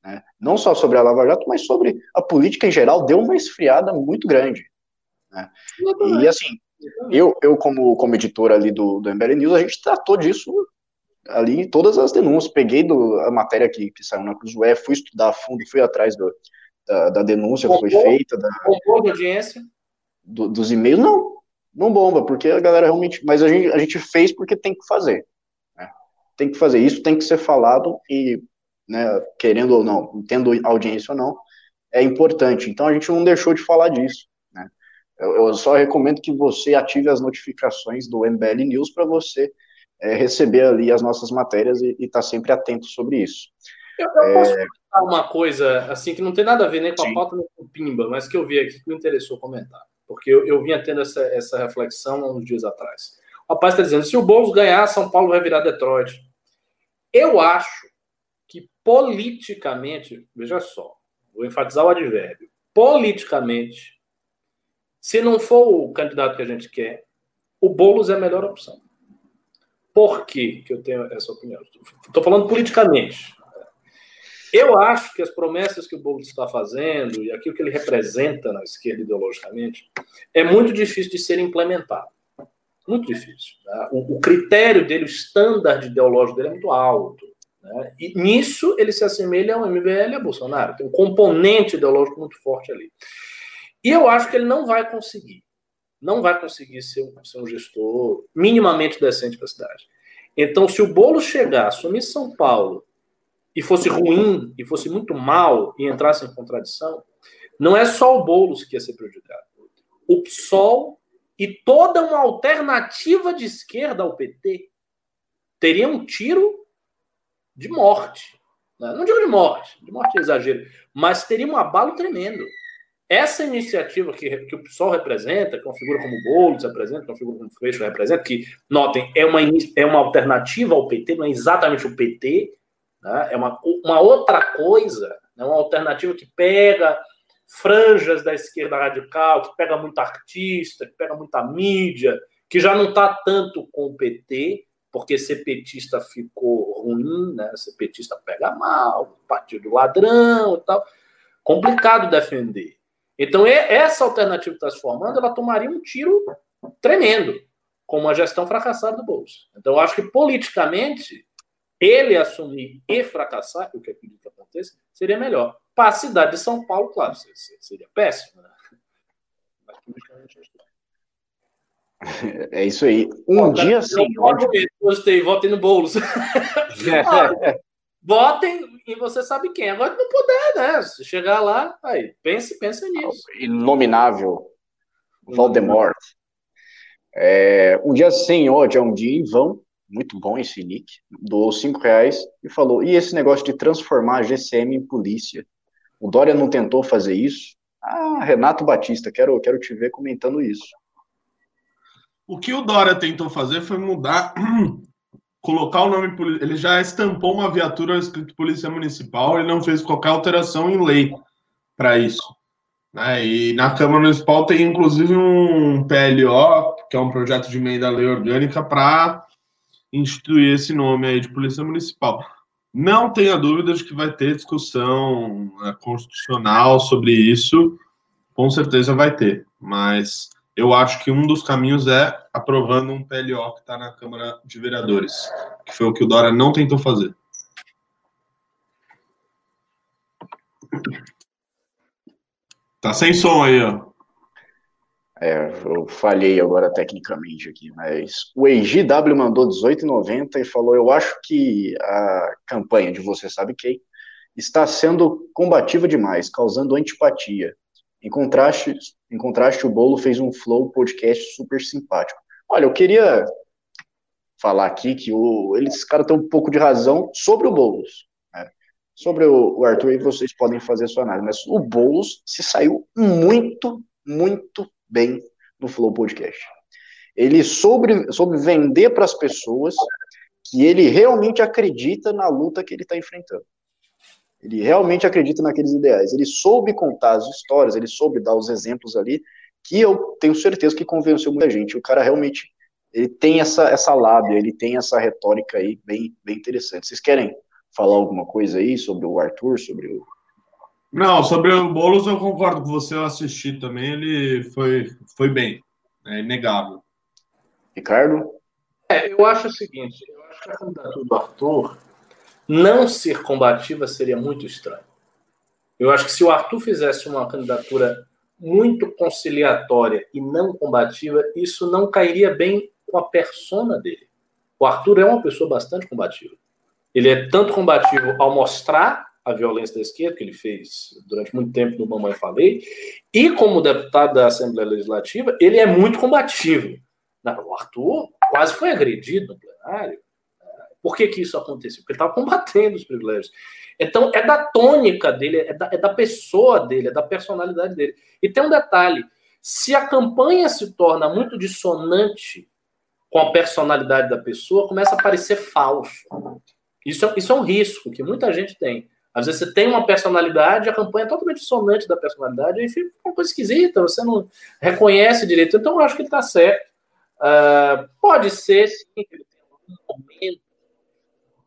Né? Não só sobre a Lava Jato, mas sobre a política em geral, deu uma esfriada muito grande. Né? E assim, eu, eu como, como editor ali do, do MBL News, a gente tratou disso ali em todas as denúncias. Peguei do, a matéria que, que saiu na Cruzoé, fui estudar a fundo, fui atrás do, da, da denúncia que foi feita. Da,
bombou de audiência?
Do, dos e-mails, não. Não bomba, porque a galera realmente. Mas a gente, a gente fez porque tem que fazer. Né? Tem que fazer. Isso tem que ser falado e né, querendo ou não, tendo audiência ou não, é importante. Então a gente não deixou de falar disso. Né? Eu, eu só recomendo que você ative as notificações do MBL News para você é, receber ali as nossas matérias e estar tá sempre atento sobre isso.
Eu, eu é... posso comentar uma coisa assim que não tem nada a ver nem com a pauta nem com o Pimba, mas que eu vi aqui que me interessou comentar. Porque eu, eu vinha tendo essa, essa reflexão há uns dias atrás. O rapaz está dizendo: se o Boulos ganhar, São Paulo vai virar Detroit. Eu acho politicamente, veja só, vou enfatizar o advérbio, politicamente, se não for o candidato que a gente quer, o Boulos é a melhor opção. Por que, que eu tenho essa opinião? Estou falando politicamente. Eu acho que as promessas que o Boulos está fazendo e aquilo que ele representa na esquerda ideologicamente é muito difícil de ser implementado. Muito difícil. Né? O, o, critério dele, o estándar ideológico dele é muito alto. Né? E nisso ele se assemelha ao MBL e a Bolsonaro. Tem um componente ideológico muito forte ali. E eu acho que ele não vai conseguir. Não vai conseguir ser um, ser um gestor minimamente decente para a cidade. Então, se o Bolo chegar, assumir São Paulo e fosse ruim, e fosse muito mal, e entrasse em contradição, não é só o Boulos que ia ser prejudicado. O PSOL e toda uma alternativa de esquerda ao PT teria um tiro de morte. Né? Não digo de morte, de morte é exagero, mas teria um abalo tremendo. Essa iniciativa que, que o PSOL representa, que uma figura como o Boulos representa, que uma figura como o Freixo representa, que, notem, é uma, é uma alternativa ao PT, não é exatamente o PT, né? É uma, uma outra coisa, né? uma alternativa que pega franjas da esquerda radical, que pega muito artista, que pega muita mídia, que já não está tanto com o PT, porque ser petista ficou ruim, né? Ser petista pega mal, partido ladrão e tal. Complicado defender. Então, essa alternativa que está se formando, ela tomaria um tiro tremendo com uma gestão fracassada do Bolso. Então, acho que politicamente ele assumir e fracassar, o que acredito que aconteça, seria melhor. Para a cidade de São Paulo, claro, seria péssimo. Né?
É isso aí. Um dia sim.
Gostei, votem no Boulos. votem e você sabe quem. Agora não puder, né? Se chegar lá, aí, pense, pense nisso.
Inominável. Voldemort. É, um dia sem ódio é um dia em vão muito bom esse nick, doou cinco reais e falou, e esse negócio de transformar a GCM em polícia? O Dória não tentou fazer isso? Ah, Renato Batista, quero, quero te ver comentando isso.
O que o Dória tentou fazer foi mudar, colocar o nome, ele já estampou uma viatura escrito Polícia Municipal, ele não fez qualquer alteração em lei para isso. Né? E na Câmara Municipal tem inclusive um PLO, que é um projeto de emenda à lei orgânica, para instituir esse nome aí de Polícia Municipal. Não tenha dúvida de que vai ter discussão né, constitucional sobre isso, com certeza vai ter, mas eu acho que um dos caminhos é aprovando um PLO que está na Câmara de Vereadores, que foi o que o Dora não tentou fazer. Tá sem som aí, ó.
É, eu falhei agora tecnicamente aqui, mas o EGW mandou 18,90 e falou: Eu acho que a campanha de Você Sabe Quem está sendo combativa demais, causando antipatia. Em contraste, em contraste, o Bolo fez um flow podcast super simpático. Olha, eu queria falar aqui que o, eles, cara, têm um pouco de razão sobre o Boulos. Né? Sobre o, o Arthur, aí vocês podem fazer sua análise, mas o Boulos se saiu muito, muito bem no Flow Podcast. Ele soube, soube vender para as pessoas que ele realmente acredita na luta que ele está enfrentando. Ele realmente acredita naqueles ideais. Ele soube contar as histórias, ele soube dar os exemplos ali, que eu tenho certeza que convenceu muita gente. O cara realmente ele tem essa, essa lábia, ele tem essa retórica aí bem, bem interessante. Vocês querem falar alguma coisa aí sobre o Arthur, sobre o
não, sobre o Boulos eu concordo com você, eu assisti também, ele foi, foi bem, é inegável.
Ricardo?
É, eu acho o seguinte, eu acho que a candidatura do Arthur não ser combativa seria muito estranho. Eu acho que se o Arthur fizesse uma candidatura muito conciliatória e não combativa, isso não cairia bem com a persona dele. O Arthur é uma pessoa bastante combativa. Ele é tanto combativo ao mostrar a violência da esquerda, que ele fez durante muito tempo no Mamãe Falei, e como deputado da Assembleia Legislativa, ele é muito combativo. O Arthur quase foi agredido no plenário. Por que, que isso aconteceu? Porque ele estava combatendo os privilégios. Então, é da tônica dele, é da, é da pessoa dele, é da personalidade dele. E tem um detalhe: se a campanha se torna muito dissonante com a personalidade da pessoa, começa a parecer falso. Isso, é, isso é um risco que muita gente tem. Às vezes você tem uma personalidade, a campanha é totalmente dissonante da personalidade, aí fica uma coisa esquisita, você não reconhece direito. Então, eu acho que ele está certo. Uh, pode ser, sim, que ele tenha um momento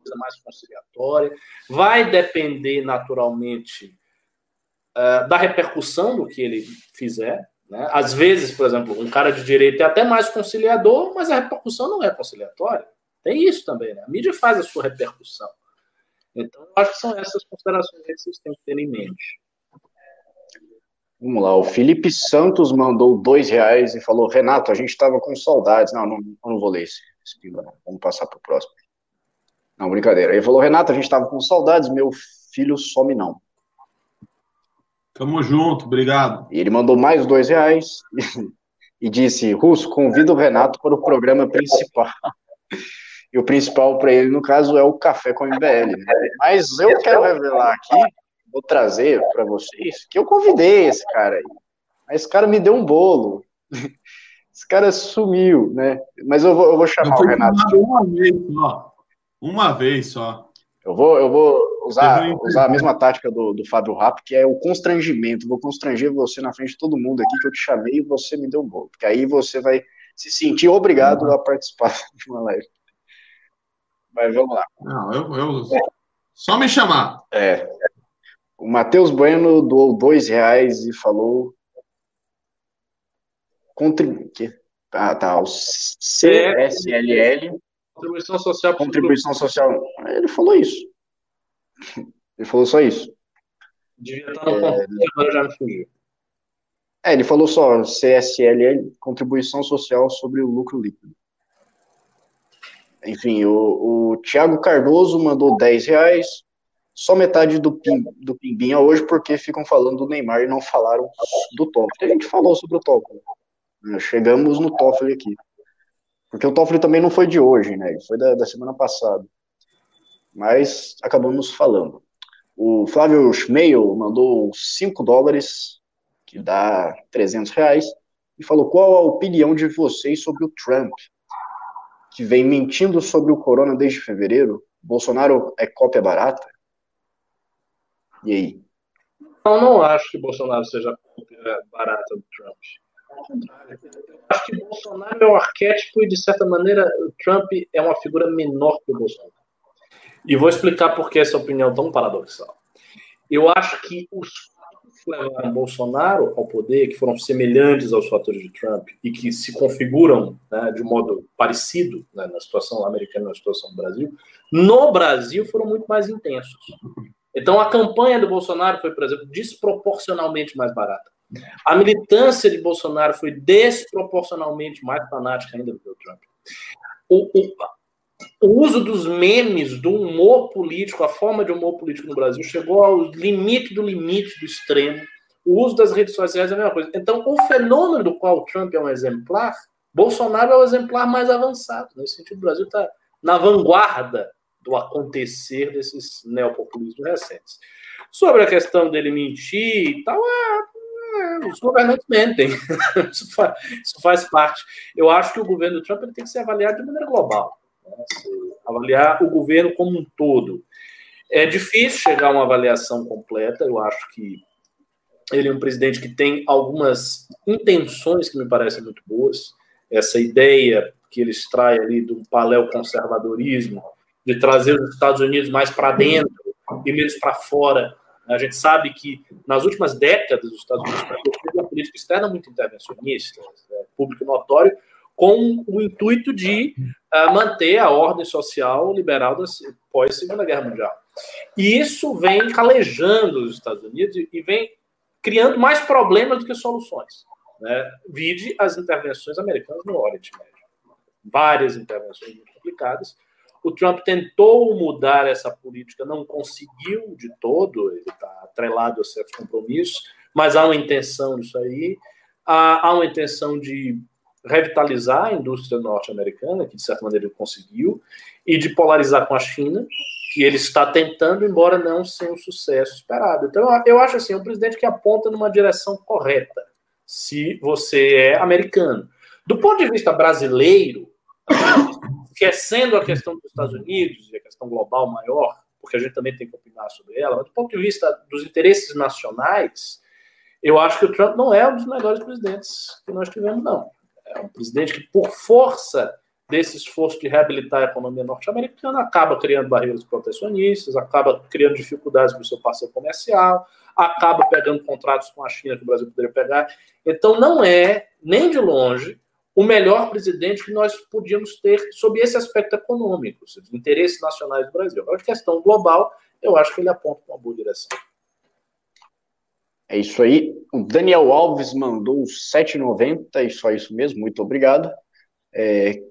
coisa mais conciliatória. Vai depender, naturalmente, uh, da repercussão do que ele fizer. Né? Às vezes, por exemplo, um cara de direita é até mais conciliador, mas a repercussão não é conciliatória. Tem isso também, né? A mídia faz a sua repercussão. Então, acho que são essas considerações que vocês têm que ter em mente.
Vamos lá, o Felipe Santos mandou dois reais e falou: Renato, a gente estava com saudades. Não, não, não vou ler esse, esse Vamos passar para o próximo. Não, brincadeira. Ele falou: Renato, a gente estava com saudades, meu filho some não.
Tamo junto, obrigado.
E ele mandou mais dois reais e disse: Russo, convida o Renato para o programa principal. E o principal para ele, no caso, é o Café com MBL. Né? Mas eu quero revelar aqui, vou trazer para vocês, que eu convidei esse cara aí. Mas esse cara me deu um bolo. Esse cara sumiu, né? Mas eu vou, eu vou chamar eu o Renato.
Uma vez só. Uma vez só.
Eu vou, eu vou usar, usar a mesma tática do, do Fábio Rapp, que é o constrangimento. Vou constranger você na frente de todo mundo aqui que eu te chamei e você me deu um bolo. Porque aí você vai se sentir obrigado a participar de uma live. Mas vamos lá.
Não, eu, eu... Só me chamar.
É. O Matheus Bueno doou dois reais e falou. Contribu... Ah, tá. O CSLL.
Contribuição social.
Contribuição social. Ele falou isso. Ele falou só isso.
Devia estar no é... agora já me fugiu.
É, ele falou só CSLL, contribuição social sobre o lucro líquido. Enfim, o, o Thiago Cardoso mandou 10 reais, só metade do, Pim, do Pimbinha hoje, porque ficam falando do Neymar e não falaram do Toffoli. A gente falou sobre o Toffoli. Chegamos no Toffoli aqui. Porque o Toffoli também não foi de hoje, né? Ele foi da, da semana passada. Mas acabamos falando. O Flávio Schmeil mandou 5 dólares, que dá 300 reais, e falou: qual a opinião de vocês sobre o Trump? que vem mentindo sobre o corona desde fevereiro? Bolsonaro é cópia barata? E aí?
Eu não acho que Bolsonaro seja cópia barata do Trump. Acho que Bolsonaro é o arquétipo e, de certa maneira, o Trump é uma figura menor que o Bolsonaro. E vou explicar por que essa opinião é tão paradoxal. Eu acho que os que levaram Bolsonaro ao poder, que foram semelhantes aos fatores de Trump e que se configuram né, de um modo parecido né, na situação americana e na situação do Brasil, no Brasil foram muito mais intensos. Então, a campanha do Bolsonaro foi, por exemplo, desproporcionalmente mais barata. A militância de Bolsonaro foi desproporcionalmente mais fanática ainda do que o Trump. O, o, o uso dos memes, do humor político, a forma de humor político no Brasil chegou ao limite do limite do extremo. O uso das redes sociais é a mesma coisa. Então, o fenômeno do qual o Trump é um exemplar, Bolsonaro é o exemplar mais avançado. Nesse sentido, o Brasil está na vanguarda do acontecer desses neopopulismos recentes. Sobre a questão dele mentir e tal, é, é, os governantes mentem. isso, faz, isso, faz, parte. Eu acho que o governo do Trump tem que ser avaliado de maneira global né? avaliar o governo como um todo. É difícil chegar a uma avaliação completa, eu acho que ele é um presidente que tem algumas intenções que me parecem muito boas. Essa ideia que ele extrai ali do paleo-conservadorismo, de trazer os Estados Unidos mais para dentro e menos para fora. A gente sabe que nas últimas décadas os Estados Unidos têm uma política externa muito intervencionista, é público notório, com o intuito de uh, manter a ordem social liberal pós Segunda Guerra Mundial. E isso vem calejando os Estados Unidos e vem criando mais problemas do que soluções. Né? Vide as intervenções americanas no Oriente Médio. Várias intervenções muito complicadas. O Trump tentou mudar essa política, não conseguiu de todo, ele está atrelado a certos compromissos, mas há uma intenção disso aí. Há, há uma intenção de revitalizar a indústria norte-americana, que de certa maneira ele conseguiu, e de polarizar com a China, que ele está tentando, embora não sem o sucesso esperado. Então, eu acho assim, um presidente que aponta numa direção correta, se você é americano. Do ponto de vista brasileiro, esquecendo a questão dos Estados Unidos e a questão global maior, porque a gente também tem que opinar sobre ela, mas do ponto de vista dos interesses nacionais, eu acho que o Trump não é um dos melhores presidentes que nós tivemos, não. É um presidente que, por força desse esforço de reabilitar a economia norte-americana, acaba criando barreiras protecionistas, acaba criando dificuldades para o seu parceiro comercial, acaba pegando contratos com a China que o Brasil poderia pegar. Então, não é, nem de longe, o melhor presidente que nós podíamos ter sob esse aspecto econômico, os interesses nacionais do Brasil. Agora, questão global, eu acho que ele aponta uma boa direção.
É isso aí. O Daniel Alves mandou 7,90 e só isso mesmo, muito obrigado. É,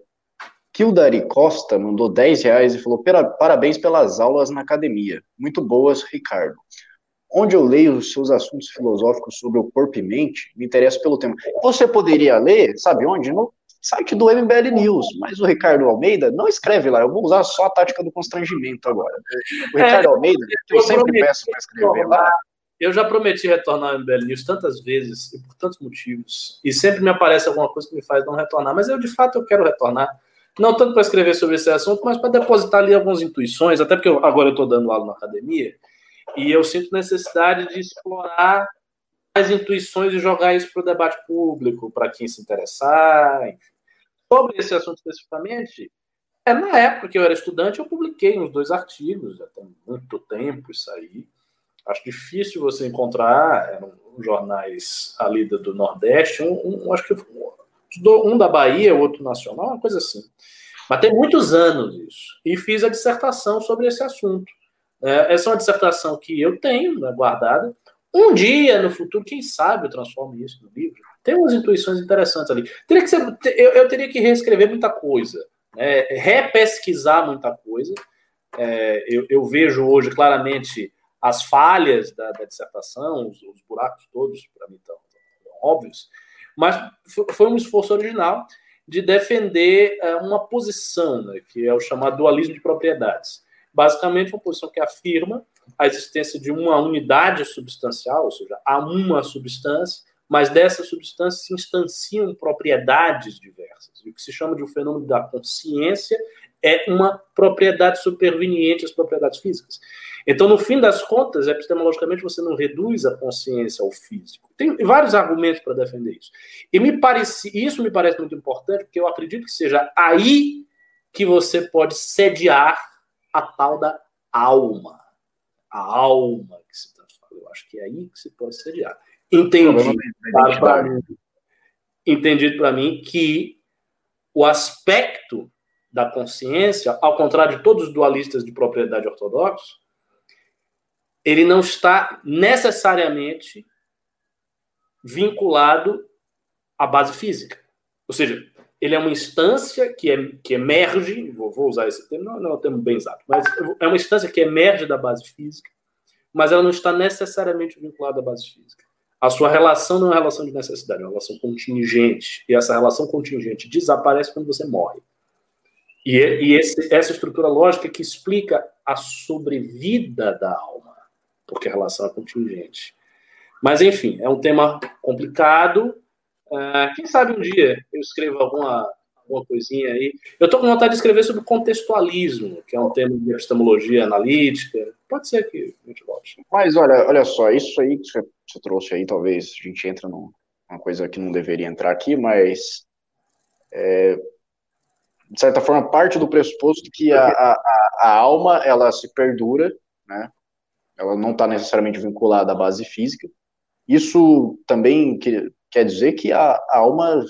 Kildari Costa mandou 10 reais e falou: parabéns pelas aulas na academia. Muito boas, Ricardo. Onde eu leio os seus assuntos filosóficos sobre o corpo e mente, me interessa pelo tema. Você poderia ler, sabe onde? No site do MBL News, mas o Ricardo Almeida não escreve lá. Eu vou usar só a tática do constrangimento agora. O Ricardo é, Almeida, eu, eu sempre peço para escrever lá,
eu já prometi retornar ao MBL News tantas vezes e por tantos motivos, e sempre me aparece alguma coisa que me faz não retornar, mas eu de fato eu quero retornar, não tanto para escrever sobre esse assunto, mas para depositar ali algumas intuições, até porque eu, agora eu estou dando aula na academia, e eu sinto necessidade de explorar as intuições e jogar isso para o debate público, para quem se interessar, enfim. Sobre esse assunto especificamente, é na época que eu era estudante, eu publiquei uns dois artigos, já tem muito tempo isso aí, acho difícil você encontrar eram jornais ali do, Nordeste, um, um, acho que um da Bahia, outro nacional, uma coisa assim. Mas tem muitos anos isso. E fiz a dissertação sobre esse assunto. É, essa é uma dissertação que eu tenho né, guardada. Um dia, no futuro, quem sabe eu transformo isso no livro. Tem umas intuições interessantes ali. Teria que ser, eu, eu teria que reescrever muita coisa, né, repesquisar muita coisa. É, eu, eu vejo hoje claramente as falhas da, da dissertação, os, os, buracos todos, para mim, estão óbvios, mas foi um esforço original de defender é, uma posição, né, que é o chamado dualismo de propriedades. Basicamente, uma posição que afirma a existência de uma unidade substancial, ou seja, há uma substância, mas dessa substância se instanciam propriedades diversas. E o que se chama de um fenômeno da consciência é uma propriedade superveniente às propriedades físicas. Então, no fim das contas, epistemologicamente, você não reduz a consciência ao físico. Tem vários argumentos para defender isso. E me parece, isso me parece muito importante, porque eu acredito que seja aí que você pode sediar a tal da alma. A alma que se transforma. Eu acho que é aí que se pode sediar. Entendi. Para entendido para mim que o aspecto da consciência, ao contrário de todos os dualistas de propriedade ortodoxos, ele não está necessariamente vinculado à base física. Ou seja, ele é uma instância que, é, que emerge, vou, vou usar esse termo, não, não é um termo bem exato, mas é uma instância que emerge da base física, mas ela não está necessariamente vinculada à base física. A sua relação não é uma relação de necessidade, é uma relação contingente. E essa relação contingente desaparece quando você morre. E, e esse, essa estrutura lógica que explica a sobrevida da alma porque a relação é contingente. Mas, enfim, é um tema complicado. Uh, quem sabe um dia eu escrevo alguma, alguma coisinha aí. Eu estou com vontade de escrever sobre contextualismo, que é um tema de epistemologia analítica. Pode ser que a gente volte.
Mas, olha, olha só, isso aí que você, trouxe aí, talvez a gente entra numa coisa que não deveria entrar aqui, mas é, de certa forma, parte do pressuposto que a, a, a, alma ela se perdura, né? ela não está necessariamente vinculada à base física. Isso também que, quer dizer que a, a, alma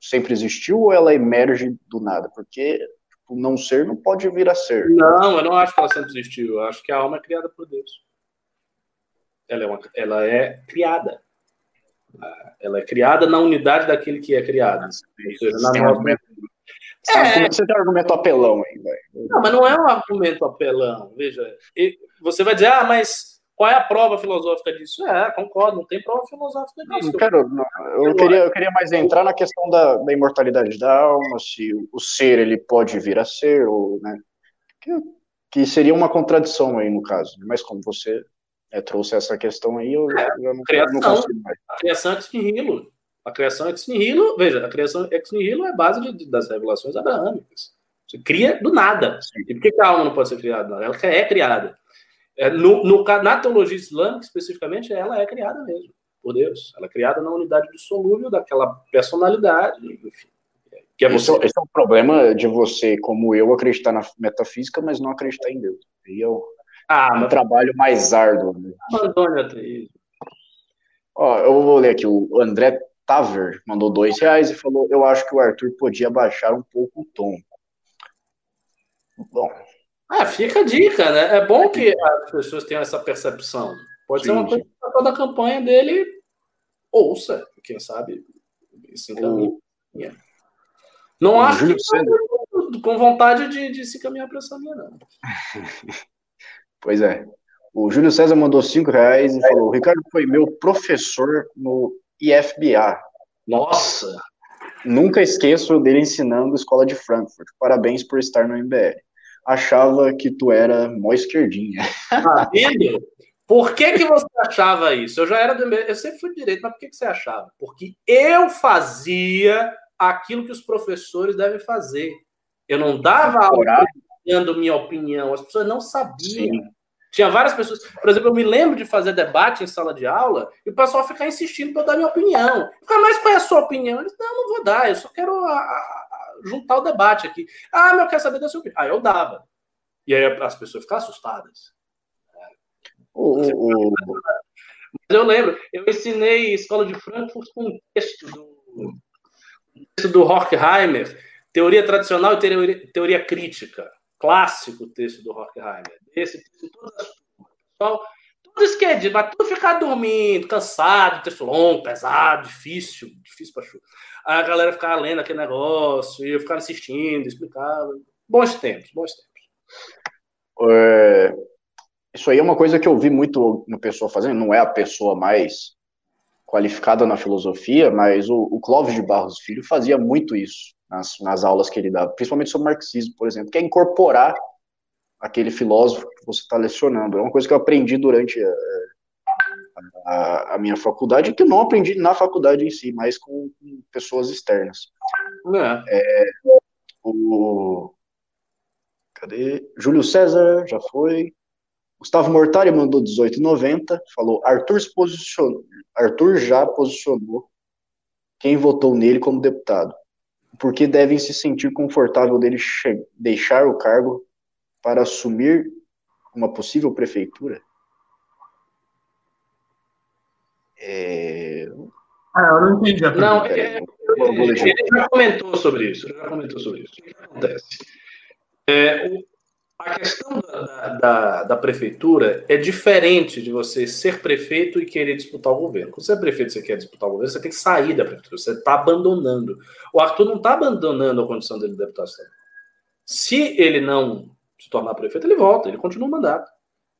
sempre existiu ou ela emerge do nada? Porque o não ser não pode vir a ser.
Não, eu não acho que ela sempre existiu. Eu acho que a alma é criada por Deus. Ela é, uma, ela é criada. Ela é criada na unidade daquele que é criado. Seja, na nossa...
É. Você tem um argumento apelão aí, velho.
Não, mas não é um argumento apelão. Veja, você vai dizer, ah, mas qual é a prova filosófica disso? É, concordo, não tem prova filosófica disso.
Não, não quero, não. Eu, queria, eu queria mais entrar na questão da, da imortalidade da alma, se o ser ele pode vir a ser, ou, né, que, que seria uma contradição aí no caso. Mas como você é, trouxe essa questão aí, eu, é, eu não, criação, não consigo mais.
A criação ex nihilo. A criação ex nihilo, veja, a criação ex nihilo é base de, das revelações abraâmicas. Você cria do nada. E por que a alma não pode ser criada? Ela é criada. É, no, no, na teologia islâmica, especificamente, ela é criada mesmo, por Deus. Ela é criada na unidade dissolúvel daquela personalidade, enfim. É
Que é você. Esse, esse, é o problema de você, como eu, acreditar na metafísica, mas não acreditar em Deus. Aí é o, ah, um mas... trabalho mais árduo. Né? Abandone Ó, eu vou ler aqui, o André Taver mandou dois reais e falou: Eu acho que o Arthur podia baixar um pouco o tom.
Bom. Ah, fica a dica, né? É bom que as pessoas tenham essa percepção. Pode sim, ser uma coisa que toda a campanha dele ouça, quem sabe se encaminha. O... Não acho que com vontade de, de se caminhar para essa linha, não.
pois é. O Júlio César mandou cinco reais e falou: o Ricardo foi meu professor no IFBA.
Nossa!
Nunca esqueço dele ensinando escola de Frankfurt. Parabéns por estar no MBL. Achava que tu era mó esquerdinha.
Tá vendo? Por que, que você achava isso? Eu já era do eu sempre fui direito, mas por que, que você achava? Porque eu fazia aquilo que os professores devem fazer. Eu não dava aula dando minha opinião, as pessoas não sabiam. Sim. Tinha várias pessoas. Por exemplo, eu me lembro de fazer debate em sala de aula e o pessoal ficar insistindo para eu dar minha opinião. Ficar, mas qual é a sua opinião? Eu disse, não, não vou dar, eu só quero a, a, juntar o debate aqui. Ah, mas eu quero saber da sua opinião. Aí eu dava. E aí as pessoas ficavam assustadas. Mas eu lembro, eu ensinei escola de Frankfurt com um texto do, um texto do Horkheimer, teoria tradicional e teoria, teoria crítica clássico texto do Horkheimer. Esse texto, todas as pessoal, tudo esquerdo, mas tudo ficar dormindo, cansado, texto longo, pesado, difícil, difícil para chuva. A galera ficava lendo aquele negócio, e eu ficava assistindo, explicava. Bons tempos, bons tempos.
É, isso aí é uma coisa que eu vi muito no pessoa fazendo, não é a pessoa mais qualificada na filosofia, mas o, o Clóvis de Barros Filho fazia muito isso nas, nas aulas que ele dava, principalmente sobre marxismo, por exemplo, que é incorporar aquele filósofo que você está lecionando. É uma coisa que eu aprendi durante a, a, a, minha faculdade, que eu não aprendi na faculdade em si, mas com, com pessoas externas. É. É, o, cadê? Júlio César, já foi. Gustavo Mortari mandou 18,90, falou, Arthur, posicionou, Arthur já posicionou quem votou nele como deputado porque devem se sentir confortável dele deixar o cargo para assumir uma possível prefeitura?
É... Ah, eu não entendi. A não, é, ele, ele já comentou sobre isso. Já comentou sobre isso. O que acontece? É, o, a questão da, da, da, prefeitura é diferente de você ser prefeito e querer disputar o governo. Quando você é prefeito e você quer disputar o governo, você tem que sair da prefeitura, você está abandonando. O Arthur não está abandonando a condição dele de deputado estadual. Se ele não se tornar prefeito, ele volta, ele continua o mandato.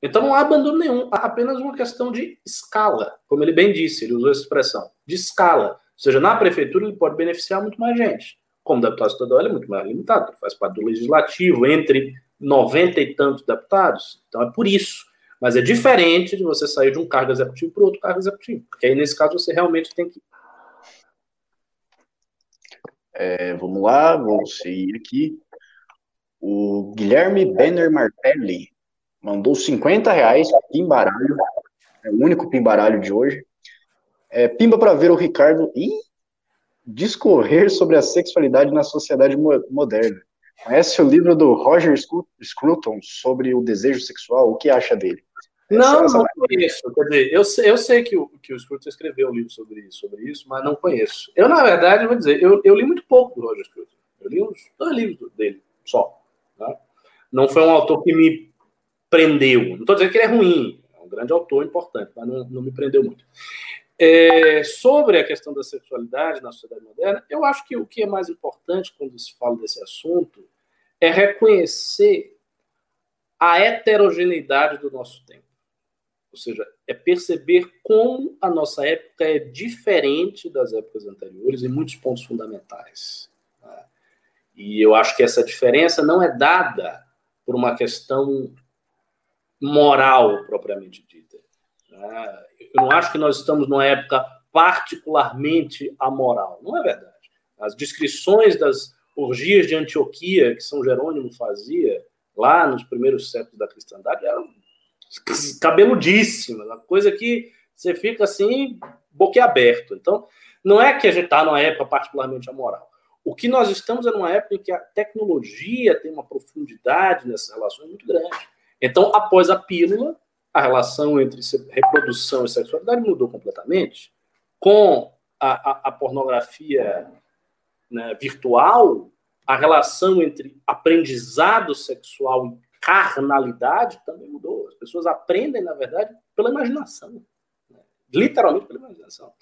Então não há abandono nenhum, há apenas uma questão de escala. Como ele bem disse, ele usou essa expressão, de escala. Ou seja, na prefeitura ele pode beneficiar muito mais gente. Como deputado estadual, ele é muito mais limitado, ele faz parte do legislativo, entre noventa e tantos deputados. Então é por isso. Mas é diferente de você sair de um cargo executivo para outro cargo executivo. Porque aí, nesse caso, você realmente tem que.
É, vamos lá, vou seguir aqui. O Guilherme Benner Martelli mandou 50 reais pimbaralho. É o único pimbaralho de hoje. É, pimba para ver o Ricardo e discorrer sobre a sexualidade na sociedade moderna. Conhece o livro do Roger Scruton sobre o desejo sexual? O que acha dele?
Não, essa, essa não conheço. Quer dizer, eu, eu sei que o, que o Scruton escreveu um livro sobre isso, sobre isso, mas não conheço. Eu, na verdade, vou dizer, eu, eu li muito pouco do Roger Scruton. Eu li uns dois livros dele, só. Tá? Não foi um autor que me prendeu. Não estou dizendo que ele é ruim, é um grande autor importante, mas não, não me prendeu muito. É, sobre a questão da sexualidade na sociedade moderna, eu acho que o que é mais importante quando se fala desse assunto é reconhecer a heterogeneidade do nosso tempo. Ou seja, é perceber como a nossa época é diferente das épocas anteriores em muitos pontos fundamentais. E eu acho que essa diferença não é dada por uma questão moral propriamente dita. Né? Eu não acho que nós estamos numa época particularmente amoral. Não é verdade. As descrições das orgias de Antioquia que São Jerônimo fazia lá nos primeiros séculos da cristandade eram cabeludíssimas, uma coisa que você fica assim, boquiaberto. Então, não é que a gente está numa época particularmente amoral. O que nós estamos é numa época em que a tecnologia tem uma profundidade nessas relações muito grande. Então, após a pílula, a relação entre reprodução e sexualidade mudou completamente. Com a, a, a pornografia né, virtual, a relação entre aprendizado sexual e carnalidade também mudou. As pessoas aprendem, na verdade, pela imaginação. Né? Literalmente pela imaginação.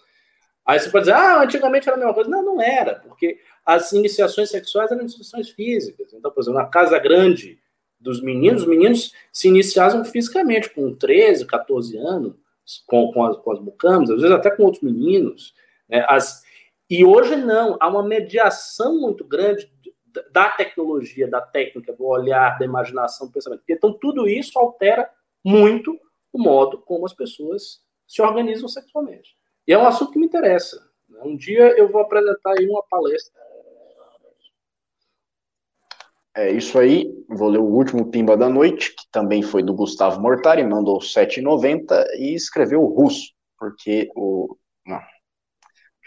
Aí você pode dizer, ah, antigamente era a mesma coisa. Não, não era, porque as iniciações sexuais eram iniciações físicas. Então, por exemplo, na casa grande dos meninos, os meninos se iniciavam fisicamente com 13, 14 anos, com, com, as, com as às vezes até com outros meninos. Né? As, e hoje não, há uma mediação muito grande da tecnologia, da técnica, do olhar, da imaginação, do pensamento. Então, tudo isso altera muito o modo como as pessoas se organizam sexualmente. E é um assunto que me interessa. Né? Um dia eu vou apresentar aí uma palestra
é isso aí. Vou ler o último Pimba da Noite, que também foi do Gustavo Mortari, mandou 7,90 e escreveu russo, porque o. Não.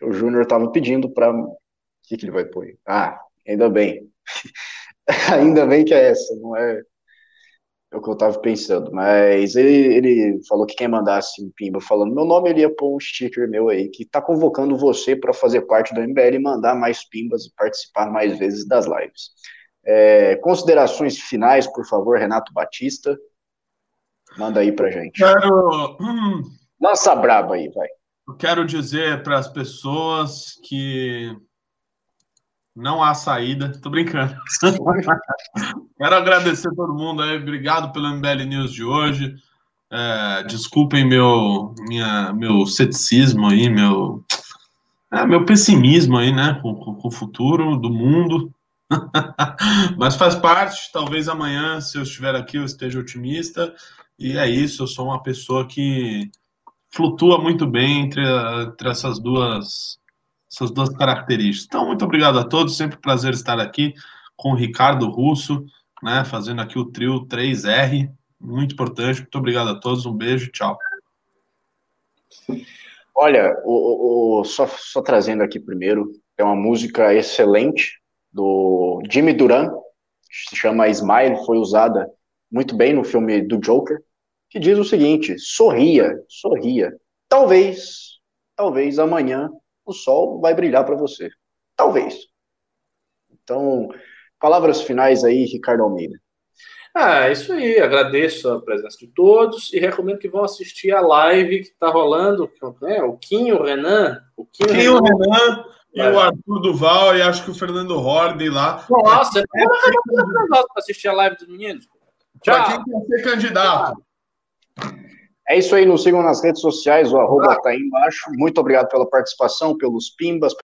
O Júnior estava pedindo para. O que, que ele vai pôr? Ah, ainda bem. ainda bem que é essa, não é, é o que eu estava pensando. Mas ele, ele falou que quem mandasse um Pimba falando meu nome, ele ia pôr um sticker meu aí, que está convocando você para fazer parte do MBL e mandar mais Pimbas e participar mais vezes das lives. É, considerações finais, por favor, Renato Batista. Manda aí pra gente.
Quero. Hum,
Lança braba aí, vai.
Eu quero dizer para as pessoas que não há saída. Tô brincando. quero agradecer a todo mundo aí. Obrigado pelo MBL News de hoje. É, desculpem meu, minha, meu ceticismo aí, meu, é, meu pessimismo aí, né, com, com o futuro do mundo. Mas faz parte, talvez amanhã, se eu estiver aqui, eu esteja otimista. E é isso, eu sou uma pessoa que flutua muito bem entre, entre essas duas essas duas características. Então, muito obrigado a todos, sempre um prazer estar aqui com o Ricardo Russo, né, fazendo aqui o trio 3R, muito importante. Muito obrigado a todos, um beijo, tchau.
Olha, o, o, só, só trazendo aqui primeiro, é uma música excelente, do Jimmy Duran, se chama Smile, foi usada muito bem no filme do Joker, que diz o seguinte: sorria, sorria. Talvez, talvez amanhã o sol vai brilhar para você. Talvez. Então, palavras finais aí, Ricardo Almeida.
Ah, é isso aí. Agradeço a presença de todos e recomendo que vão assistir a live que está rolando. É, o Quinho, o Renan.
O Quinho, Quinho Renan, Renan e é. o Arthur Duval, e acho que o Fernando Horden lá.
Nossa, é para assistir a live dos meninos.
Para quem quer ser candidato.
É isso aí, nos sigam nas redes sociais, o arroba tá aí embaixo. Muito obrigado pela participação, pelos pimbas,